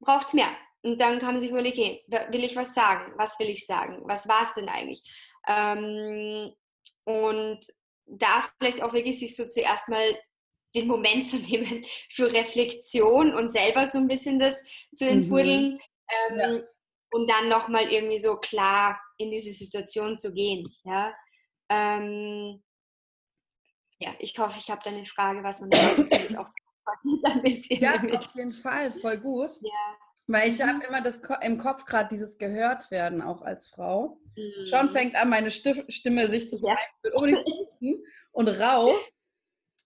braucht es mehr. Und dann kann man sich überlegen, okay, will ich was sagen? Was will ich sagen? Was war es denn eigentlich? Ähm, und da vielleicht auch wirklich sich so zuerst mal den Moment zu nehmen für Reflexion und selber so ein bisschen das zu entwurdeln. Mhm. Ähm, ja und dann nochmal irgendwie so klar in diese Situation zu gehen. Ja, ähm, ja ich hoffe, ich habe deine Frage, was man jetzt auch ein bisschen. Ja, mit. auf jeden Fall, voll gut. Ja. Weil ich mhm. habe immer das im Kopf gerade dieses gehört werden, auch als Frau. Mhm. Schon fängt an, meine Stimme sich zu zeigen, ja. unbedingt und raus.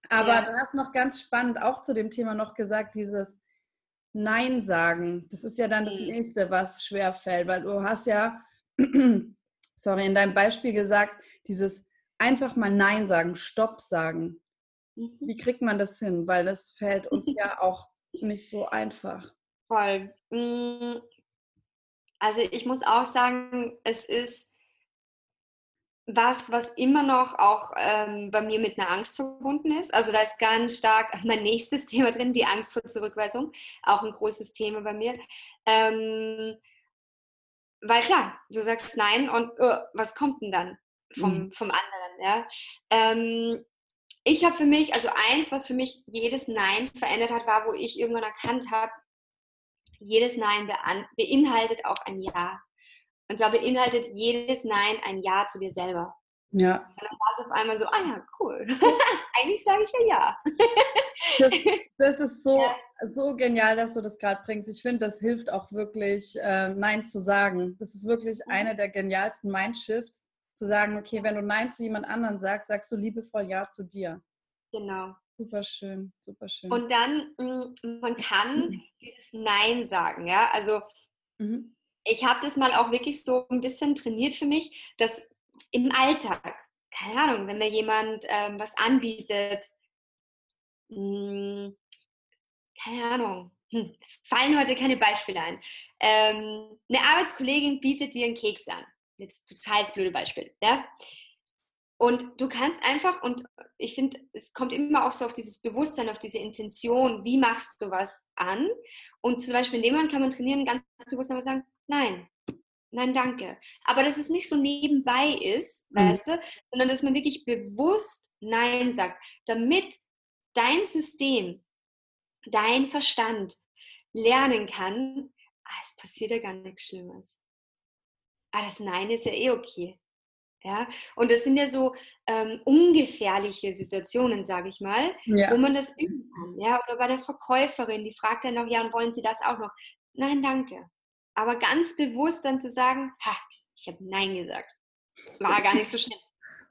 Aber ja. du hast noch ganz spannend auch zu dem Thema noch gesagt, dieses Nein sagen. Das ist ja dann das mhm. nächste, was schwer fällt, weil du hast ja, sorry, in deinem Beispiel gesagt, dieses einfach mal Nein sagen, Stopp sagen. Mhm. Wie kriegt man das hin? Weil das fällt uns ja auch nicht so einfach. Voll. Mm. Also ich muss auch sagen, es ist was, was immer noch auch ähm, bei mir mit einer Angst verbunden ist. Also da ist ganz stark mein nächstes Thema drin, die Angst vor Zurückweisung. Auch ein großes Thema bei mir. Ähm, weil klar, du sagst nein und uh, was kommt denn dann vom, mhm. vom anderen? Ja? Ähm, ich habe für mich, also eins, was für mich jedes Nein verändert hat, war, wo ich irgendwann erkannt habe, jedes Nein beinhaltet auch ein Ja. Und zwar beinhaltet jedes Nein ein Ja zu dir selber. Ja. Und dann war es auf einmal so, ah ja, cool. Eigentlich sage ich ja ja. das, das, ist so, ja. so genial, dass du das gerade bringst. Ich finde, das hilft auch wirklich, äh, Nein zu sagen. Das ist wirklich mhm. eine der genialsten Mindshifts, zu sagen, okay, wenn du Nein zu jemand anderen sagst, sagst du liebevoll Ja zu dir. Genau. Super schön, super schön. Und dann, mm, man kann mhm. dieses Nein sagen, ja, also mhm ich habe das mal auch wirklich so ein bisschen trainiert für mich, dass im Alltag, keine Ahnung, wenn mir jemand ähm, was anbietet, mh, hm, keine Ahnung, hm, fallen heute keine Beispiele ein. Ähm, eine Arbeitskollegin bietet dir einen Keks an. Jetzt total das blöde Beispiel. Ja? Und du kannst einfach, und ich finde, es kommt immer auch so auf dieses Bewusstsein, auf diese Intention, wie machst du was an? Und zum Beispiel in dem Moment kann man trainieren, ganz bewusst einfach sagen, nein, nein, danke. Aber dass es nicht so nebenbei ist, mhm. weißt du, sondern dass man wirklich bewusst Nein sagt, damit dein System, dein Verstand lernen kann, ah, es passiert ja gar nichts Schlimmes. Ah, das Nein ist ja eh okay. Ja, und das sind ja so ähm, ungefährliche Situationen, sage ich mal, ja. wo man das üben kann. Ja, oder bei der Verkäuferin, die fragt dann noch, ja, und wollen Sie das auch noch? Nein, danke. Aber ganz bewusst dann zu sagen, ha, ich habe Nein gesagt. War gar nicht so schlimm.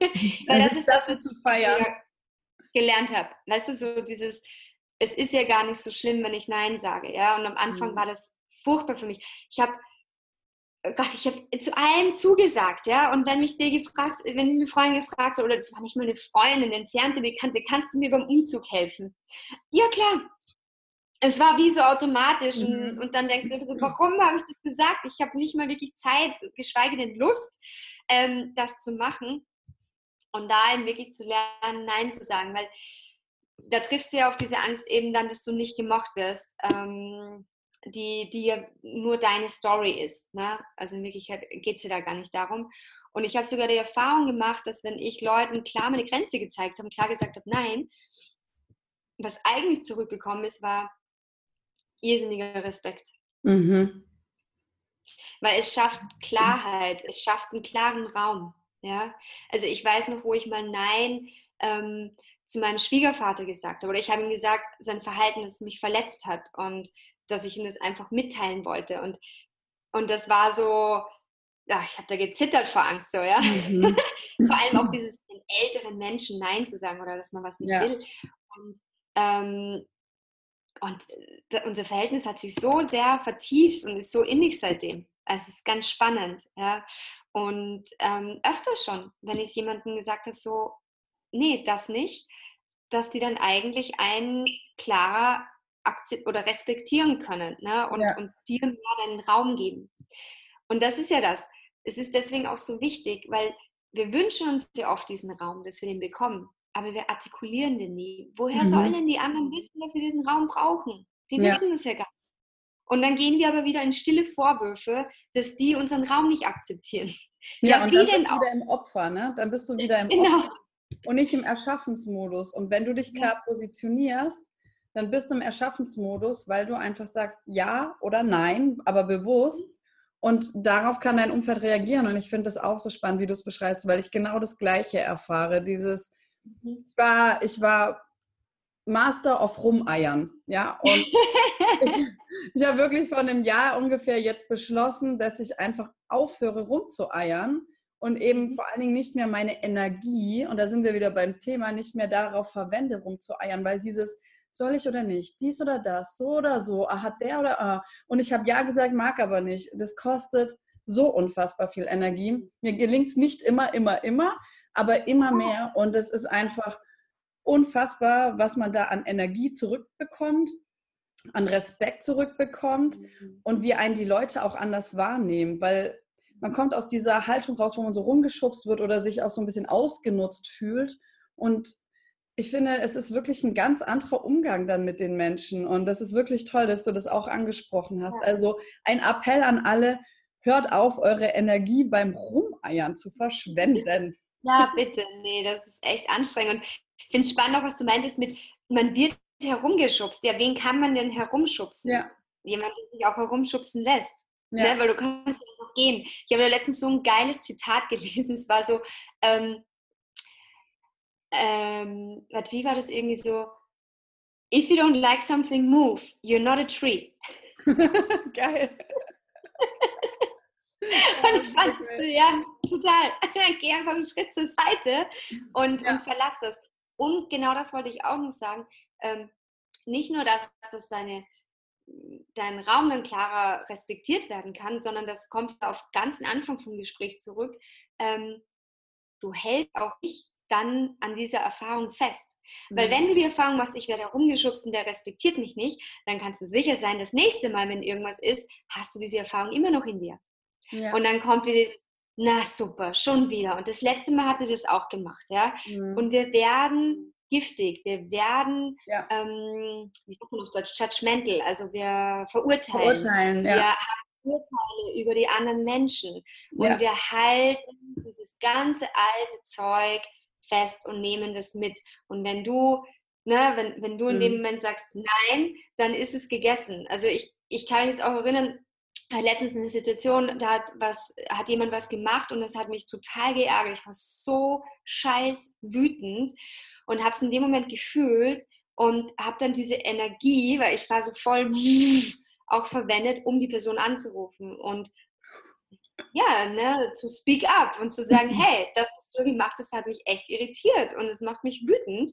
Weil das ist das, was zu feiern. ich gelernt habe. Weißt du, so dieses, es ist ja gar nicht so schlimm, wenn ich Nein sage. Ja, und am Anfang mhm. war das furchtbar für mich. Ich habe Gott, ich habe zu allem zugesagt, ja. Und wenn mich der gefragt, wenn eine Freundin gefragt hat, oder das war nicht mal eine Freundin, eine entfernte Bekannte, kannst du mir beim Umzug helfen? Ja, klar. Es war wie so automatisch. Mhm. Und, und, dann denkst du so, warum habe ich das gesagt? Ich habe nicht mal wirklich Zeit, geschweige denn Lust, ähm, das zu machen. Und da eben wirklich zu lernen, Nein zu sagen, weil da triffst du ja auf diese Angst eben dann, dass du nicht gemocht wirst. Ähm, die, die ja nur deine Story ist. Ne? Also in Wirklichkeit geht es ja da gar nicht darum. Und ich habe sogar die Erfahrung gemacht, dass wenn ich Leuten klar meine Grenze gezeigt habe klar gesagt habe, nein, was eigentlich zurückgekommen ist, war irrsinniger Respekt. Mhm. Weil es schafft Klarheit, es schafft einen klaren Raum. Ja? Also ich weiß noch, wo ich mal Nein ähm, zu meinem Schwiegervater gesagt habe. Oder ich habe ihm gesagt, sein Verhalten, das mich verletzt hat. Und dass ich ihm das einfach mitteilen wollte. Und, und das war so, ja, ich habe da gezittert vor Angst, so, ja. Mhm. vor allem auch dieses den älteren Menschen Nein zu sagen oder dass man was nicht ja. will. Und, ähm, und äh, unser Verhältnis hat sich so sehr vertieft und ist so innig seitdem. Also es ist ganz spannend, ja. Und ähm, öfter schon, wenn ich jemandem gesagt habe, so, nee, das nicht, dass die dann eigentlich ein klarer oder respektieren können ne? und, ja. und dir mehr deinen Raum geben. Und das ist ja das. Es ist deswegen auch so wichtig, weil wir wünschen uns ja oft diesen Raum, dass wir den bekommen, aber wir artikulieren den nie. Woher mhm. sollen denn die anderen wissen, dass wir diesen Raum brauchen? Die ja. wissen es ja gar nicht. Und dann gehen wir aber wieder in stille Vorwürfe, dass die unseren Raum nicht akzeptieren. Ja, ja und dann bist du wieder im Opfer, ne? Dann bist du wieder im genau. Opfer und nicht im Erschaffensmodus. Und wenn du dich klar positionierst, dann bist du im Erschaffensmodus, weil du einfach sagst ja oder nein, aber bewusst. Und darauf kann dein Umfeld reagieren. Und ich finde das auch so spannend, wie du es beschreibst, weil ich genau das Gleiche erfahre. Dieses, mhm. ich war, ich war Master of Rumeiern. Ja, und ich, ich habe wirklich vor einem Jahr ungefähr jetzt beschlossen, dass ich einfach aufhöre rumzueiern und eben mhm. vor allen Dingen nicht mehr meine Energie, und da sind wir wieder beim Thema, nicht mehr darauf verwende, rumzueiern, weil dieses, soll ich oder nicht, dies oder das, so oder so, ah, hat der oder ah. Und ich habe ja gesagt, mag aber nicht. Das kostet so unfassbar viel Energie. Mir gelingt es nicht immer, immer, immer, aber immer mehr. Und es ist einfach unfassbar, was man da an Energie zurückbekommt, an Respekt zurückbekommt mhm. und wie einen die Leute auch anders wahrnehmen, weil man kommt aus dieser Haltung raus, wo man so rumgeschubst wird oder sich auch so ein bisschen ausgenutzt fühlt. Und ich finde, es ist wirklich ein ganz anderer Umgang dann mit den Menschen. Und das ist wirklich toll, dass du das auch angesprochen hast. Ja. Also ein Appell an alle, hört auf, eure Energie beim Rumeiern zu verschwenden. Ja, bitte. Nee, das ist echt anstrengend. Und ich finde es spannend auch, was du meintest mit, man wird herumgeschubst. Ja, wen kann man denn herumschubsen? Ja. Jemand, der sich auch herumschubsen lässt. Ja. Ne? Weil du kannst einfach gehen. Ich habe da letztens so ein geiles Zitat gelesen. Es war so, ähm, ähm, wie war das irgendwie so? If you don't like something, move. You're not a tree. Geil. und ich fand es, ja, total. Geh einfach einen Schritt zur Seite und, ja. und verlass das. Und genau das wollte ich auch noch sagen. Ähm, nicht nur, dass, dass deine, dein Raum dann klarer respektiert werden kann, sondern das kommt auf ganzen Anfang vom Gespräch zurück. Ähm, du hältst auch nicht dann an dieser Erfahrung fest. Weil mhm. wenn du die Erfahrung machst, ich werde herumgeschubst und der respektiert mich nicht, dann kannst du sicher sein, das nächste Mal, wenn irgendwas ist, hast du diese Erfahrung immer noch in dir. Ja. Und dann kommt wieder dieses, na super, schon wieder. Und das letzte Mal hatte das auch gemacht, ja. Mhm. Und wir werden giftig, wir werden, ja. ähm, wie sagt man auf Deutsch, judgmental, also wir verurteilen. Verurteilen, ja. Wir haben Urteile über die anderen Menschen. Und ja. wir halten dieses ganze alte Zeug fest und nehmen das mit. Und wenn du, ne, wenn, wenn du in mhm. dem Moment sagst, nein, dann ist es gegessen. Also ich, ich kann mich jetzt auch erinnern, letztens eine Situation, da hat, was, hat jemand was gemacht und das hat mich total geärgert. Ich war so scheiß wütend und habe es in dem Moment gefühlt und habe dann diese Energie, weil ich war so voll auch verwendet, um die Person anzurufen und ja, ne, zu speak up und zu sagen, hey, das, was du gemacht hast, hat mich echt irritiert und es macht mich wütend.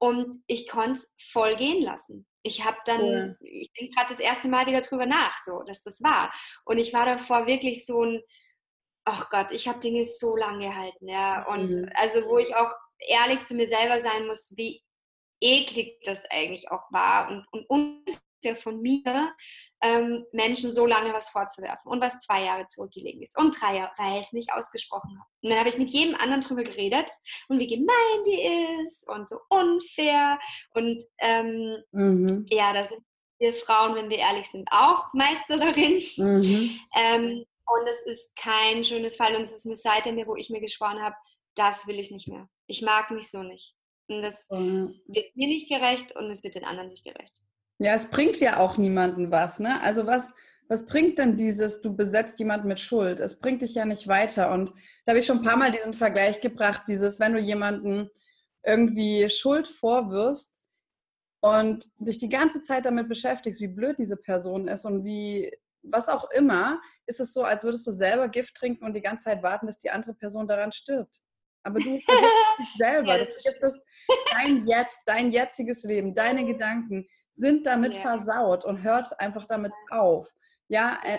Und ich konnte es voll gehen lassen. Ich habe dann, cool. ich denke gerade das erste Mal wieder drüber nach, so, dass das war. Und ich war davor wirklich so ein, ach Gott, ich habe Dinge so lange gehalten, ja. Und mhm. also, wo ich auch ehrlich zu mir selber sein muss, wie eklig das eigentlich auch war und, und unfair von mir, ähm, Menschen so lange was vorzuwerfen und was zwei Jahre zurückgelegen ist und drei Jahre, weil ich es nicht ausgesprochen habe. Und dann habe ich mit jedem anderen drüber geredet und wie gemein die ist und so unfair und ähm, mhm. ja, da sind wir Frauen, wenn wir ehrlich sind, auch Meister darin. Mhm. Ähm, und es ist kein schönes Fall und es ist eine Seite mir, wo ich mir geschworen habe, das will ich nicht mehr. Ich mag mich so nicht. Und das mhm. wird mir nicht gerecht und es wird den anderen nicht gerecht. Ja, es bringt ja auch niemanden was, ne? Also was, was bringt denn dieses, du besetzt jemanden mit Schuld? Es bringt dich ja nicht weiter. Und da habe ich schon ein paar Mal diesen Vergleich gebracht, dieses, wenn du jemanden irgendwie Schuld vorwirfst und dich die ganze Zeit damit beschäftigst, wie blöd diese Person ist und wie, was auch immer, ist es so, als würdest du selber Gift trinken und die ganze Zeit warten, dass die andere Person daran stirbt. Aber du vergisst dich selber. ja, das, das ist dein Jetzt, dein jetziges Leben, deine Gedanken sind damit ja. versaut und hört einfach damit auf. Ja, äh,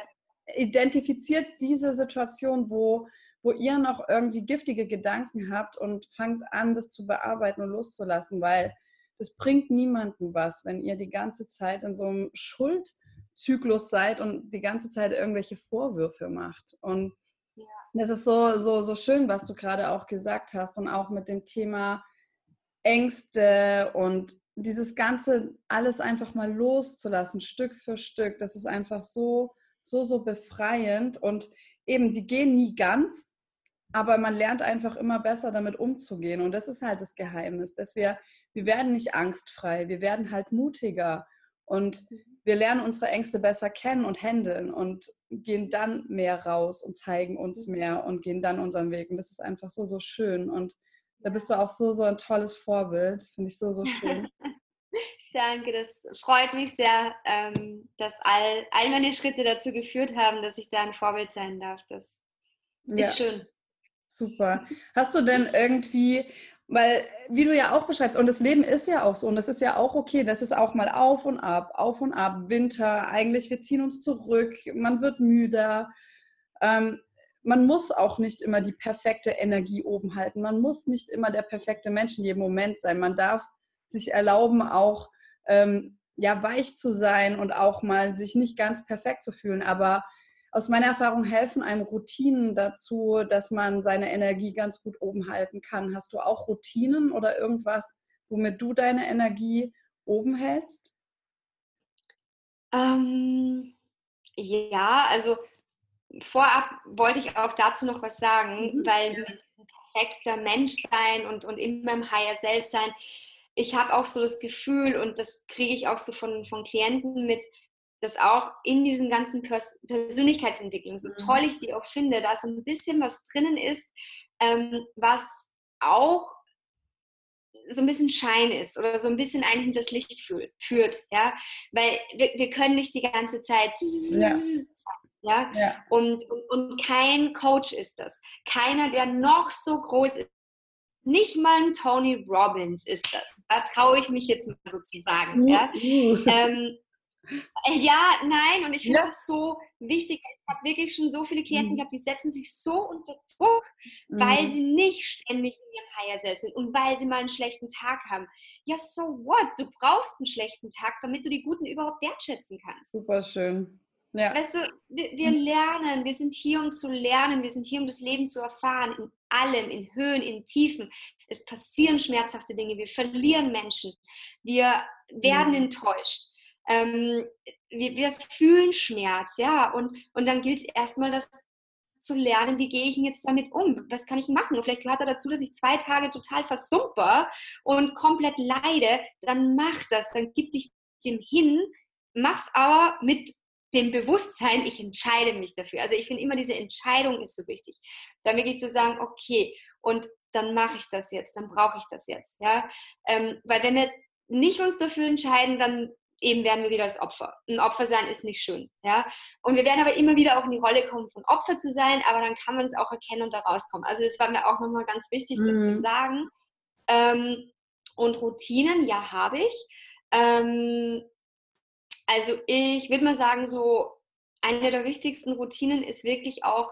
identifiziert diese Situation, wo, wo ihr noch irgendwie giftige Gedanken habt und fangt an, das zu bearbeiten und loszulassen, weil es bringt niemandem was, wenn ihr die ganze Zeit in so einem Schuldzyklus seid und die ganze Zeit irgendwelche Vorwürfe macht. Und ja. das ist so, so, so schön, was du gerade auch gesagt hast und auch mit dem Thema Ängste und dieses Ganze alles einfach mal loszulassen, Stück für Stück, das ist einfach so, so, so befreiend. Und eben, die gehen nie ganz, aber man lernt einfach immer besser damit umzugehen. Und das ist halt das Geheimnis, dass wir, wir werden nicht angstfrei, wir werden halt mutiger. Und wir lernen unsere Ängste besser kennen und handeln und gehen dann mehr raus und zeigen uns mehr und gehen dann unseren Weg. Und das ist einfach so, so schön. Und da bist du auch so, so ein tolles Vorbild. Finde ich so, so schön. Danke, das freut mich sehr, ähm, dass all, all meine Schritte dazu geführt haben, dass ich da ein Vorbild sein darf. Das ist schön. Super. Hast du denn irgendwie, weil wie du ja auch beschreibst, und das Leben ist ja auch so, und das ist ja auch okay, das ist auch mal auf und ab, auf und ab, Winter, eigentlich, wir ziehen uns zurück, man wird müder. Ähm, man muss auch nicht immer die perfekte Energie oben halten. Man muss nicht immer der perfekte Mensch in jedem Moment sein. Man darf sich erlauben, auch ähm, ja, weich zu sein und auch mal sich nicht ganz perfekt zu fühlen. Aber aus meiner Erfahrung helfen einem Routinen dazu, dass man seine Energie ganz gut oben halten kann. Hast du auch Routinen oder irgendwas, womit du deine Energie oben hältst? Ähm, ja, also vorab wollte ich auch dazu noch was sagen, mhm. weil mit diesem perfekter Mensch sein und, und immer im Higher Self sein, ich habe auch so das Gefühl, und das kriege ich auch so von, von Klienten mit, dass auch in diesen ganzen Pers Persönlichkeitsentwicklungen, so mhm. toll ich die auch finde, da so ein bisschen was drinnen ist, ähm, was auch so ein bisschen Schein ist oder so ein bisschen einen hinters Licht führt, führt ja, weil wir, wir können nicht die ganze Zeit ja. Ja? ja. Und, und, und kein Coach ist das. Keiner, der noch so groß ist. Nicht mal ein Tony Robbins ist das. Da traue ich mich jetzt mal sozusagen. Ja, ähm, äh, ja nein, und ich finde ja. das so wichtig. Ich habe wirklich schon so viele Klienten mhm. gehabt, die setzen sich so unter Druck, mhm. weil sie nicht ständig in ihrem Higher Self sind und weil sie mal einen schlechten Tag haben. Ja, so what? Du brauchst einen schlechten Tag, damit du die Guten überhaupt wertschätzen kannst. Super schön. Ja. Weißt du, wir, wir, lernen, wir sind hier, um zu lernen, wir sind hier, um das Leben zu erfahren, in allem, in Höhen, in Tiefen. Es passieren schmerzhafte Dinge, wir verlieren Menschen, wir werden mhm. enttäuscht. Ähm, wir, wir, fühlen Schmerz, ja, und, und dann gilt es erstmal, das zu lernen, wie gehe ich jetzt damit um? Was kann ich machen? Und vielleicht gehört da dazu, dass ich zwei Tage total versumper und komplett leide. Dann mach das, dann gib dich dem hin, mach's aber mit dem Bewusstsein, ich entscheide mich dafür. Also ich finde immer, diese Entscheidung ist so wichtig. Da wirklich zu sagen, okay, und dann mache ich das jetzt, dann brauche ich das jetzt. Ja? Ähm, weil wenn wir nicht uns dafür entscheiden, dann eben werden wir wieder das Opfer. Ein Opfer sein ist nicht schön. Ja? Und wir werden aber immer wieder auch in die Rolle kommen, von Opfer zu sein, aber dann kann man es auch erkennen und da rauskommen. Also das war mir auch nochmal ganz wichtig, das zu mhm. sagen. Ähm, und Routinen, ja, habe ich. Ähm, also ich würde mal sagen, so eine der wichtigsten Routinen ist wirklich auch,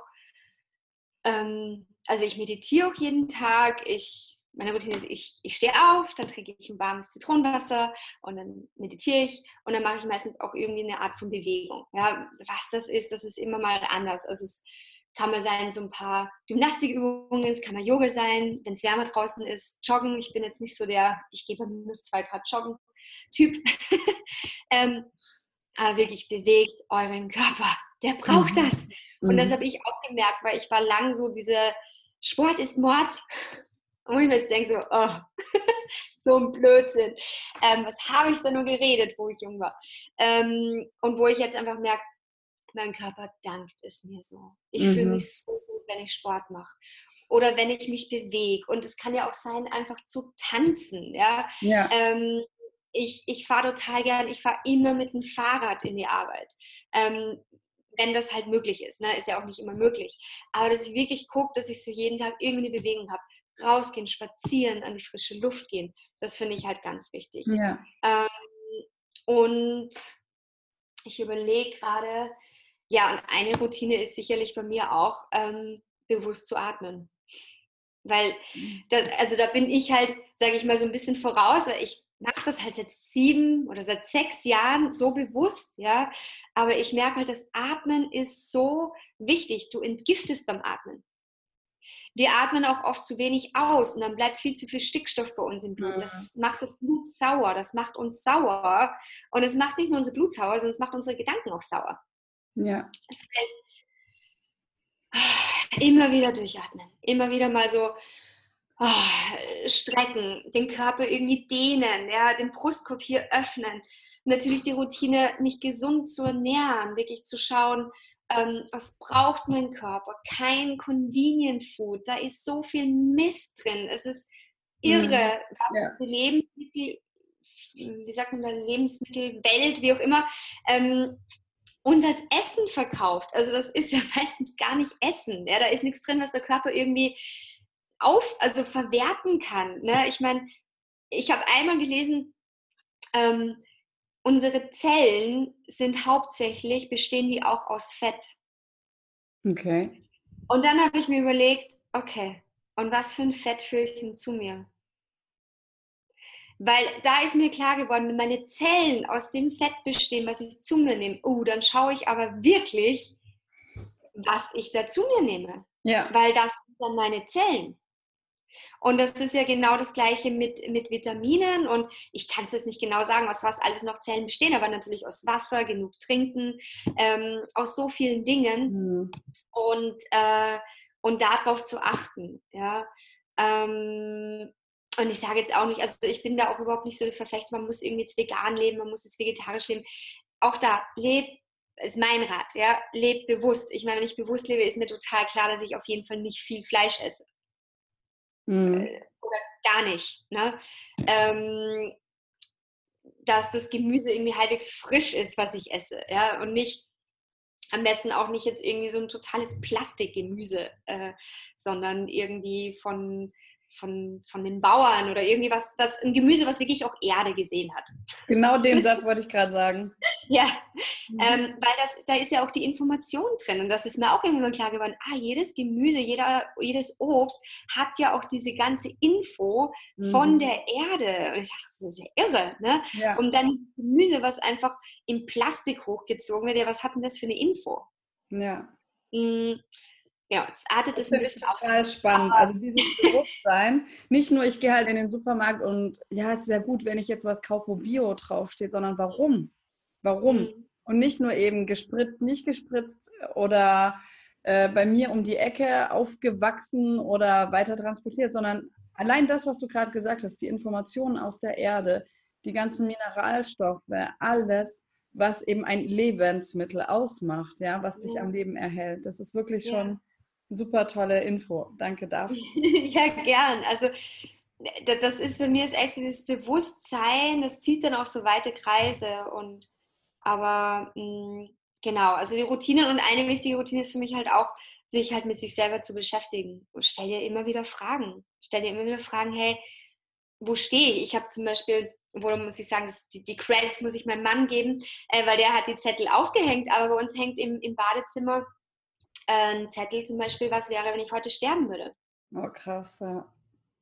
ähm, also ich meditiere auch jeden Tag, ich meine Routine ist, ich, ich stehe auf, dann trinke ich ein warmes Zitronenwasser und dann meditiere ich und dann mache ich meistens auch irgendwie eine Art von Bewegung. Ja, was das ist, das ist immer mal anders. Also es kann mal sein, so ein paar Gymnastikübungen, es kann mal Yoga sein, wenn es wärmer draußen ist, Joggen. Ich bin jetzt nicht so der, ich gehe bei minus zwei Grad Joggen Typ. ähm, aber wirklich bewegt euren Körper. Der braucht mhm. das. Und mhm. das habe ich auch gemerkt, weil ich war lang so diese Sport ist Mord und ich mir jetzt denke, so, oh, so ein Blödsinn. Ähm, was habe ich da nur geredet, wo ich jung war? Ähm, und wo ich jetzt einfach merke, mein Körper dankt es mir so. Ich mhm. fühle mich so gut, wenn ich Sport mache. Oder wenn ich mich bewege. Und es kann ja auch sein, einfach zu tanzen. Ja. ja. Ähm, ich, ich fahre total gern, ich fahre immer mit dem Fahrrad in die Arbeit. Ähm, wenn das halt möglich ist. Ne? Ist ja auch nicht immer möglich. Aber dass ich wirklich gucke, dass ich so jeden Tag irgendwie eine Bewegung habe rausgehen, spazieren, an die frische Luft gehen. Das finde ich halt ganz wichtig. Ja. Ähm, und ich überlege gerade, ja, und eine Routine ist sicherlich bei mir auch, ähm, bewusst zu atmen. Weil, mhm. das, also da bin ich halt, sage ich mal, so ein bisschen voraus, weil ich mache das halt seit sieben oder seit sechs Jahren so bewusst, ja. Aber ich merke halt, das Atmen ist so wichtig. Du entgiftest beim Atmen wir atmen auch oft zu wenig aus und dann bleibt viel zu viel Stickstoff bei uns im Blut. Mhm. Das macht das Blut sauer, das macht uns sauer und es macht nicht nur unser Blut sauer, sondern es macht unsere Gedanken auch sauer. Ja. Das heißt, immer wieder durchatmen, immer wieder mal so oh, strecken, den Körper irgendwie dehnen, ja, den Brustkorb hier öffnen. natürlich die Routine, mich gesund zu ernähren, wirklich zu schauen, ähm, was braucht mein Körper? Kein Convenient Food. Da ist so viel Mist drin. Es ist irre, mhm. was ja. die Lebensmittel, wie sagt man das, Lebensmittelwelt, wie auch immer, ähm, uns als Essen verkauft. Also das ist ja meistens gar nicht Essen. Ja? Da ist nichts drin, was der Körper irgendwie auf, also verwerten kann. Ne? Ich meine, ich habe einmal gelesen, ähm, unsere Zellen sind hauptsächlich, bestehen die auch aus Fett. Okay. Und dann habe ich mir überlegt, okay, und was für ein Fett führe ich denn zu mir? Weil da ist mir klar geworden, wenn meine Zellen aus dem Fett bestehen, was ich zu mir nehme, uh, dann schaue ich aber wirklich, was ich da zu mir nehme. Ja. Weil das sind dann meine Zellen. Und das ist ja genau das Gleiche mit, mit Vitaminen. Und ich kann es jetzt nicht genau sagen, aus was alles noch Zellen bestehen, aber natürlich aus Wasser, genug trinken, ähm, aus so vielen Dingen. Mhm. Und, äh, und darauf zu achten. Ja. Ähm, und ich sage jetzt auch nicht, also ich bin da auch überhaupt nicht so verfecht, man muss irgendwie jetzt vegan leben, man muss jetzt vegetarisch leben. Auch da, lebt ist mein Rat, ja, lebt bewusst. Ich meine, wenn ich bewusst lebe, ist mir total klar, dass ich auf jeden Fall nicht viel Fleisch esse. Mhm. Äh, oder gar nicht. Ne? Ähm, dass das Gemüse irgendwie halbwegs frisch ist, was ich esse. Ja? Und nicht, am besten auch nicht jetzt irgendwie so ein totales Plastikgemüse, äh, sondern irgendwie von von, von den Bauern oder irgendwie was, das, ein Gemüse, was wirklich auch Erde gesehen hat. Genau den Satz wollte ich gerade sagen. Ja, mhm. ähm, weil das, da ist ja auch die Information drin und das ist mir auch irgendwann klar geworden, ah, jedes Gemüse, jeder, jedes Obst hat ja auch diese ganze Info mhm. von der Erde. Und ich dachte, das ist ja irre. Ne? Ja. Und dann Gemüse, was einfach in Plastik hochgezogen wird, ja, was hat denn das für eine Info? Ja. Mhm. Ja, es artet das finde ich total spannend. Also dieses Bewusstsein, nicht nur ich gehe halt in den Supermarkt und ja, es wäre gut, wenn ich jetzt was kaufe, wo Bio draufsteht, sondern warum? Warum? Mhm. Und nicht nur eben gespritzt, nicht gespritzt oder äh, bei mir um die Ecke aufgewachsen oder weiter transportiert, sondern allein das, was du gerade gesagt hast, die Informationen aus der Erde, die ganzen Mineralstoffe, alles, was eben ein Lebensmittel ausmacht, ja, was dich ja. am Leben erhält. Das ist wirklich ja. schon Super tolle Info. Danke dafür. ja, gern. Also das ist für mich ist echt dieses Bewusstsein, das zieht dann auch so weite Kreise und aber mh, mm, genau, also die Routinen und eine wichtige Routine ist für mich halt auch, sich halt mit sich selber zu beschäftigen. Und stell dir immer wieder Fragen. Stell dir immer wieder Fragen, hey, wo stehe ich? Ich habe zum Beispiel, wo muss ich sagen, die, die Credits muss ich meinem Mann geben, äh, weil der hat die Zettel aufgehängt, aber bei uns hängt im, im Badezimmer ein Zettel zum Beispiel, was wäre, wenn ich heute sterben würde? Oh, krass, ja.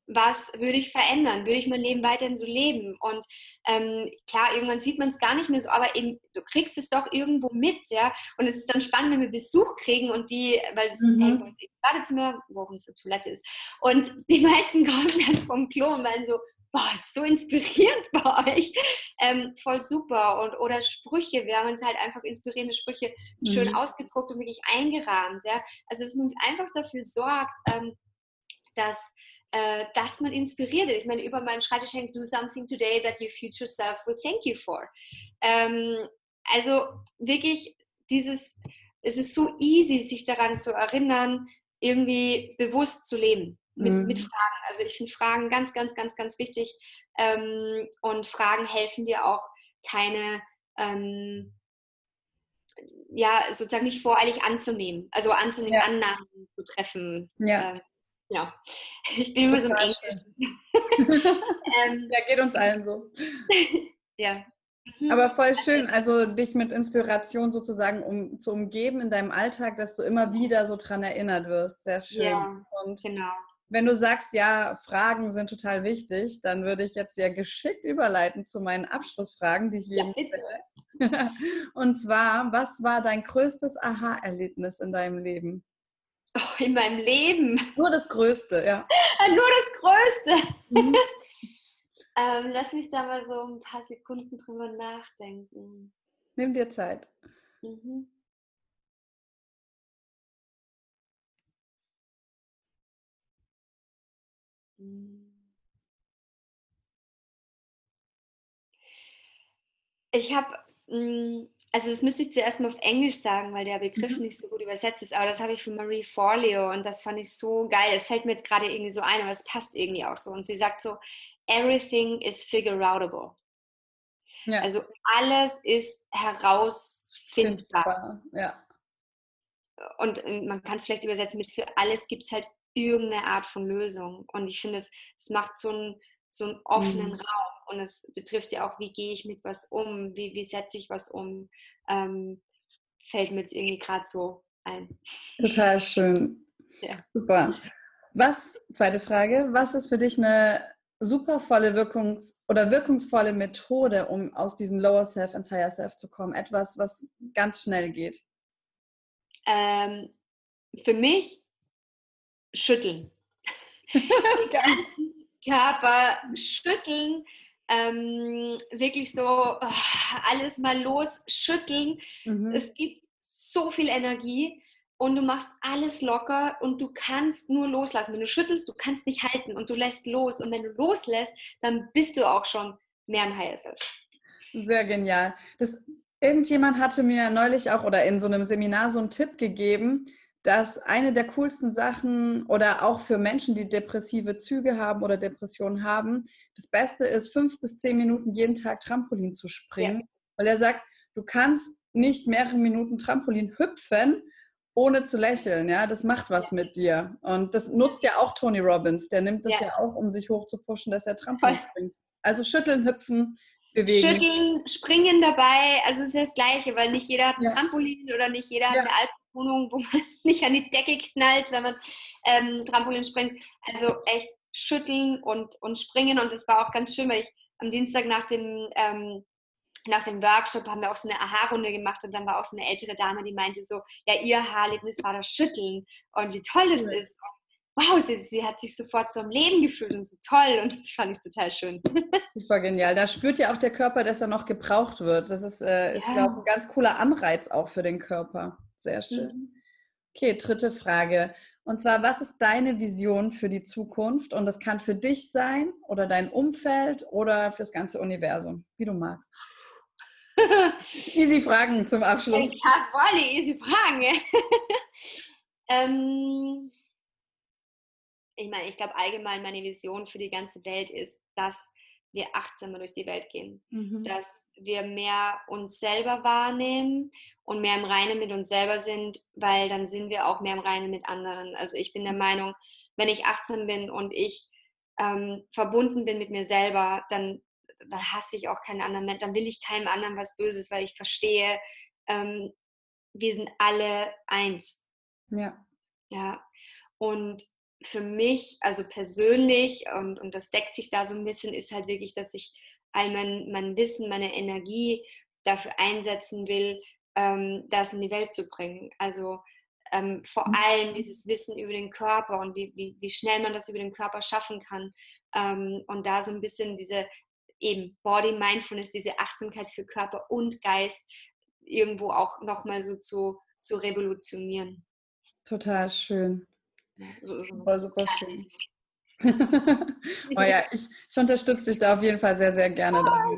Was würde ich verändern? Würde ich mein Leben weiterhin so leben? Und ähm, klar, irgendwann sieht man es gar nicht mehr so, aber eben, du kriegst es doch irgendwo mit, ja. Und es ist dann spannend, wenn wir Besuch kriegen und die, weil das mhm. hängt uns im Badezimmer, wo unsere Toilette ist. Und die meisten kommen dann vom Klo und meinen so, boah, so inspirierend bei euch. Ähm, voll super. Und, oder Sprüche, wir haben uns halt einfach inspirierende Sprüche mhm. schön ausgedruckt und wirklich eingerahmt. Ja? Also dass man einfach dafür sorgt, ähm, dass, äh, dass man inspiriert ist. Ich meine, über meinem Schreibtisch hängt Do something today that your future self will thank you for. Ähm, also wirklich dieses, es ist so easy, sich daran zu erinnern, irgendwie bewusst zu leben mit, mhm. mit Fragen. Also ich finde Fragen ganz, ganz, ganz, ganz wichtig. Ähm, und Fragen helfen dir auch keine, ähm, ja, sozusagen nicht voreilig anzunehmen. Also anzunehmen, ja. Annahmen zu treffen. Ja. Ähm, ja. Ich bin immer so im Englischen. ähm, ja, geht uns allen so. ja. Mhm. Aber voll schön, also dich mit Inspiration sozusagen um, zu umgeben in deinem Alltag, dass du immer wieder so dran erinnert wirst. Sehr schön. Ja, Und genau. Wenn du sagst, ja, Fragen sind total wichtig, dann würde ich jetzt ja geschickt überleiten zu meinen Abschlussfragen, die ich jedem stelle. Und zwar, was war dein größtes Aha-Erlebnis in deinem Leben? Oh, in meinem Leben? Nur das Größte, ja. Nur das Größte. Mhm. ähm, lass mich da mal so ein paar Sekunden drüber nachdenken. Nimm dir Zeit. Mhm. Ich habe, hm, also das müsste ich zuerst mal auf Englisch sagen, weil der Begriff mhm. nicht so gut übersetzt ist, aber das habe ich von Marie Forleo und das fand ich so geil. Es fällt mir jetzt gerade irgendwie so ein, aber es passt irgendwie auch so. Und sie sagt so, everything is figure-outable. Ja. Also alles ist herausfindbar. Ja. Und ähm, man kann es vielleicht übersetzen mit für alles gibt es halt irgendeine Art von Lösung. Und ich finde, es macht so einen, so einen offenen mhm. Raum. Und es betrifft ja auch, wie gehe ich mit was um, wie, wie setze ich was um. Ähm, fällt mir jetzt irgendwie gerade so ein. Total schön. Ja. Super. Was, zweite Frage, was ist für dich eine super volle Wirkungs- oder wirkungsvolle Methode, um aus diesem Lower Self ins Higher Self zu kommen? Etwas, was ganz schnell geht. Ähm, für mich schütteln. Den ganzen Körper schütteln. Ähm, wirklich so oh, alles mal losschütteln. Mhm. Es gibt so viel Energie und du machst alles locker und du kannst nur loslassen. Wenn du schüttelst, du kannst nicht halten und du lässt los. Und wenn du loslässt, dann bist du auch schon mehr im Self. Sehr genial. Das, irgendjemand hatte mir neulich auch oder in so einem Seminar so einen Tipp gegeben, dass eine der coolsten Sachen oder auch für Menschen, die depressive Züge haben oder Depressionen haben, das Beste ist, fünf bis zehn Minuten jeden Tag Trampolin zu springen. Ja. Weil er sagt, du kannst nicht mehrere Minuten Trampolin hüpfen ohne zu lächeln, ja, das macht was ja. mit dir. Und das nutzt ja auch Tony Robbins. Der nimmt das ja, ja auch, um sich hoch zu pushen, dass er Trampolin springt. Also schütteln, hüpfen, bewegen. Schütteln, springen dabei, also es ist das Gleiche, weil nicht jeder hat ein ja. Trampolin oder nicht jeder hat eine Altwohnung, wo man nicht an die Decke knallt, wenn man ähm, Trampolin springt. Also echt schütteln und, und springen. Und das war auch ganz schön, weil ich am Dienstag nach dem ähm, nach dem Workshop haben wir auch so eine Aha-Runde gemacht und dann war auch so eine ältere Dame, die meinte so, ja, ihr Haarlebnis war das Schütteln und wie toll das ist. wow, sie, sie, hat sich sofort so am Leben gefühlt und so toll und das fand ich total schön. Super genial. Da spürt ja auch der Körper, dass er noch gebraucht wird. Das ist, äh, ist ja. glaube ich, ein ganz cooler Anreiz auch für den Körper. Sehr schön. Mhm. Okay, dritte Frage. Und zwar, was ist deine Vision für die Zukunft? Und das kann für dich sein oder dein Umfeld oder fürs ganze Universum, wie du magst. easy Fragen zum Abschluss. Ich habe voll easy Fragen. ähm, ich meine, ich glaube allgemein meine Vision für die ganze Welt ist, dass wir achtsamer durch die Welt gehen, mhm. dass wir mehr uns selber wahrnehmen und mehr im Reinen mit uns selber sind, weil dann sind wir auch mehr im Reinen mit anderen. Also ich bin der Meinung, wenn ich achtsam bin und ich ähm, verbunden bin mit mir selber, dann dann hasse ich auch keinen anderen Menschen, dann will ich keinem anderen was Böses, weil ich verstehe, ähm, wir sind alle eins. Ja. Ja. Und für mich, also persönlich, und, und das deckt sich da so ein bisschen, ist halt wirklich, dass ich all mein, mein Wissen, meine Energie dafür einsetzen will, ähm, das in die Welt zu bringen. Also ähm, vor mhm. allem dieses Wissen über den Körper und wie, wie, wie schnell man das über den Körper schaffen kann. Ähm, und da so ein bisschen diese eben Body Mindfulness, diese Achtsamkeit für Körper und Geist irgendwo auch nochmal so zu, zu revolutionieren. Total schön. Super, super schön. oh ja, ich, ich, unterstütze dich da auf jeden Fall sehr, sehr gerne. Oh,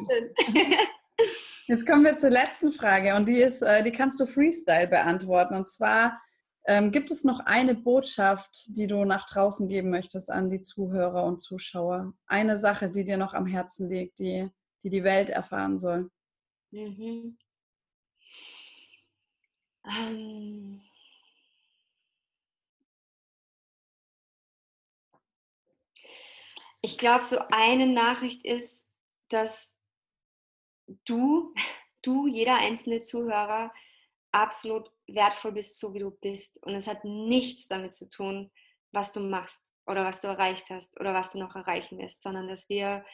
Jetzt kommen wir zur letzten Frage und die ist, äh, die kannst du Freestyle beantworten. Und zwar, ähm, gibt es noch eine Botschaft, die du nach draußen geben möchtest an die Zuhörer und Zuschauer? Eine Sache, die dir noch am Herzen liegt, die die, die Welt erfahren soll? Mhm. Ähm. Ich glaube, so eine Nachricht ist, dass du, du, jeder einzelne Zuhörer, absolut wertvoll bist, so wie du bist. Und es hat nichts damit zu tun, was du machst oder was du erreicht hast oder was du noch erreichen wirst, sondern dass wir,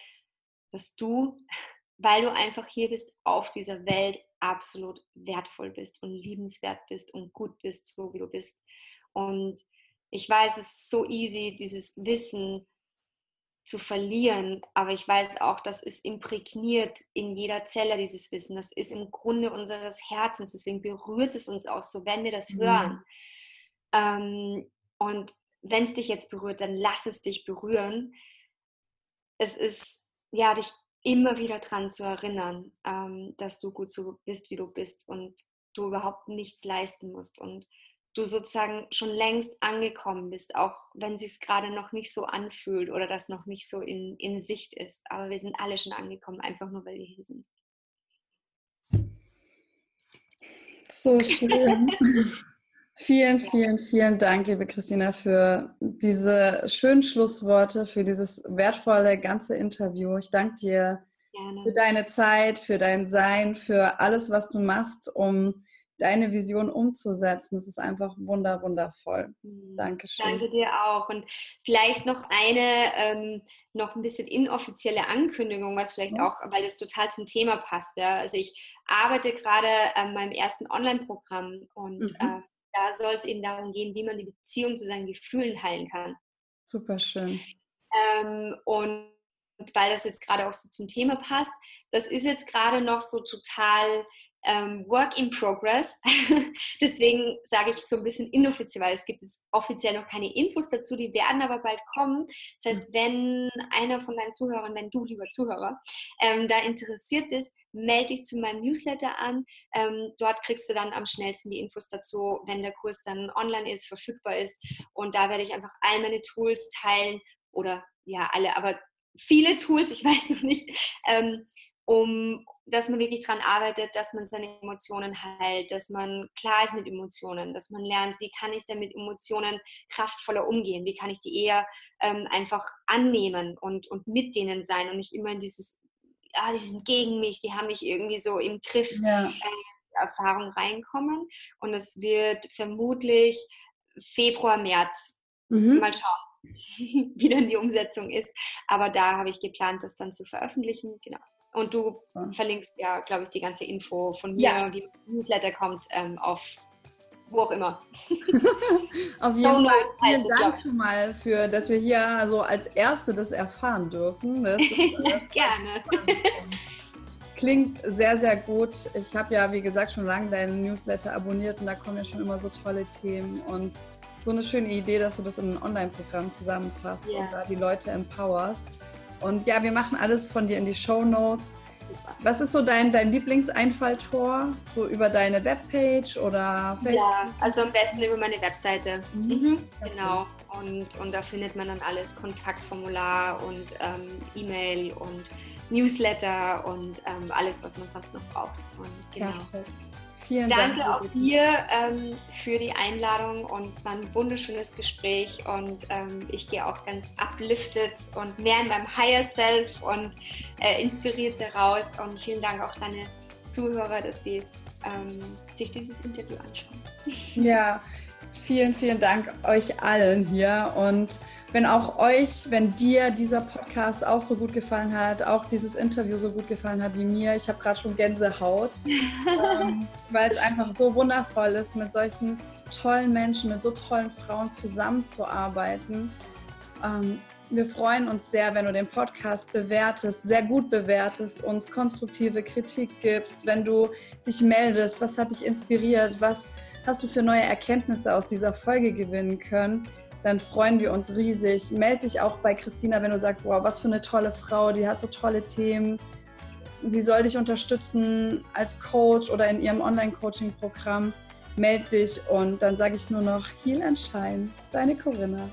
dass du, weil du einfach hier bist, auf dieser Welt absolut wertvoll bist und liebenswert bist und gut bist, so wie du bist. Und ich weiß, es ist so easy, dieses Wissen zu verlieren. Aber ich weiß auch, das ist imprägniert in jeder Zelle, dieses Wissen. Das ist im Grunde unseres Herzens. Deswegen berührt es uns auch so, wenn wir das mhm. hören. Ähm, und wenn es dich jetzt berührt, dann lass es dich berühren. Es ist, ja, dich immer wieder daran zu erinnern, ähm, dass du gut so bist, wie du bist und du überhaupt nichts leisten musst. Und du sozusagen schon längst angekommen bist, auch wenn es sich gerade noch nicht so anfühlt oder das noch nicht so in, in Sicht ist. Aber wir sind alle schon angekommen, einfach nur weil wir hier sind. So schön. vielen, vielen, vielen Dank, liebe Christina, für diese schönen Schlussworte, für dieses wertvolle ganze Interview. Ich danke dir Gerne. für deine Zeit, für dein Sein, für alles, was du machst, um deine Vision umzusetzen. Das ist einfach wunder, wundervoll. Mhm. Dankeschön. Danke dir auch. Und vielleicht noch eine, ähm, noch ein bisschen inoffizielle Ankündigung, was vielleicht ja. auch, weil das total zum Thema passt. Ja? Also ich arbeite gerade an meinem ersten Online-Programm und mhm. äh, da soll es eben darum gehen, wie man die Beziehung zu seinen Gefühlen heilen kann. Super schön. Ähm, und weil das jetzt gerade auch so zum Thema passt, das ist jetzt gerade noch so total ähm, Work in Progress. Deswegen sage ich so ein bisschen inoffiziell, weil es gibt jetzt offiziell noch keine Infos dazu, die werden aber bald kommen. Das heißt, mhm. wenn einer von deinen Zuhörern, wenn du, lieber Zuhörer, ähm, da interessiert bist, melde dich zu meinem Newsletter an. Ähm, dort kriegst du dann am schnellsten die Infos dazu, wenn der Kurs dann online ist, verfügbar ist. Und da werde ich einfach all meine Tools teilen oder ja, alle, aber viele Tools, ich weiß noch nicht, ähm, um dass man wirklich daran arbeitet, dass man seine Emotionen heilt, dass man klar ist mit Emotionen, dass man lernt, wie kann ich denn mit Emotionen kraftvoller umgehen, wie kann ich die eher ähm, einfach annehmen und, und mit denen sein und nicht immer in dieses, ah, die sind gegen mich, die haben mich irgendwie so im Griff ja. äh, Erfahrung reinkommen. Und es wird vermutlich Februar, März mhm. mal schauen, wie dann die Umsetzung ist. Aber da habe ich geplant, das dann zu veröffentlichen. Genau. Und du ja. verlinkst ja, glaube ich, die ganze Info von mir, ja. wie Newsletter kommt, ähm, auf wo auch immer. auf jeden Fall. Vielen Dank schon mal für, dass wir hier so als Erste das erfahren dürfen. Das Gerne. Klingt sehr, sehr gut. Ich habe ja, wie gesagt, schon lange deinen Newsletter abonniert und da kommen ja schon immer so tolle Themen und so eine schöne Idee, dass du das in ein Online-Programm zusammenfasst yeah. und da die Leute empowerst. Und ja, wir machen alles von dir in die Show Notes. Was ist so dein, dein Lieblingseinfalltor? So über deine Webpage oder Facebook? Ja, also am besten über meine Webseite. Mhm. Mhm, genau. Und, und da findet man dann alles, Kontaktformular und ähm, E-Mail und Newsletter und ähm, alles, was man sonst noch braucht. Und genau. Perfekt. Vielen Danke Dank. auch dir ähm, für die Einladung und es war ein wunderschönes Gespräch und ähm, ich gehe auch ganz uplifted und mehr in meinem Higher Self und äh, inspiriert daraus und vielen Dank auch deine Zuhörer, dass sie ähm, sich dieses Interview anschauen. Ja, vielen, vielen Dank euch allen hier und wenn auch euch, wenn dir dieser Podcast auch so gut gefallen hat, auch dieses Interview so gut gefallen hat wie mir, ich habe gerade schon Gänsehaut, ähm, weil es einfach so wundervoll ist, mit solchen tollen Menschen, mit so tollen Frauen zusammenzuarbeiten. Ähm, wir freuen uns sehr, wenn du den Podcast bewertest, sehr gut bewertest, uns konstruktive Kritik gibst, wenn du dich meldest, was hat dich inspiriert, was hast du für neue Erkenntnisse aus dieser Folge gewinnen können dann freuen wir uns riesig. Meld dich auch bei Christina, wenn du sagst, wow, was für eine tolle Frau, die hat so tolle Themen. Sie soll dich unterstützen als Coach oder in ihrem Online-Coaching-Programm. Meld dich und dann sage ich nur noch Heal and Shine, deine Corinna.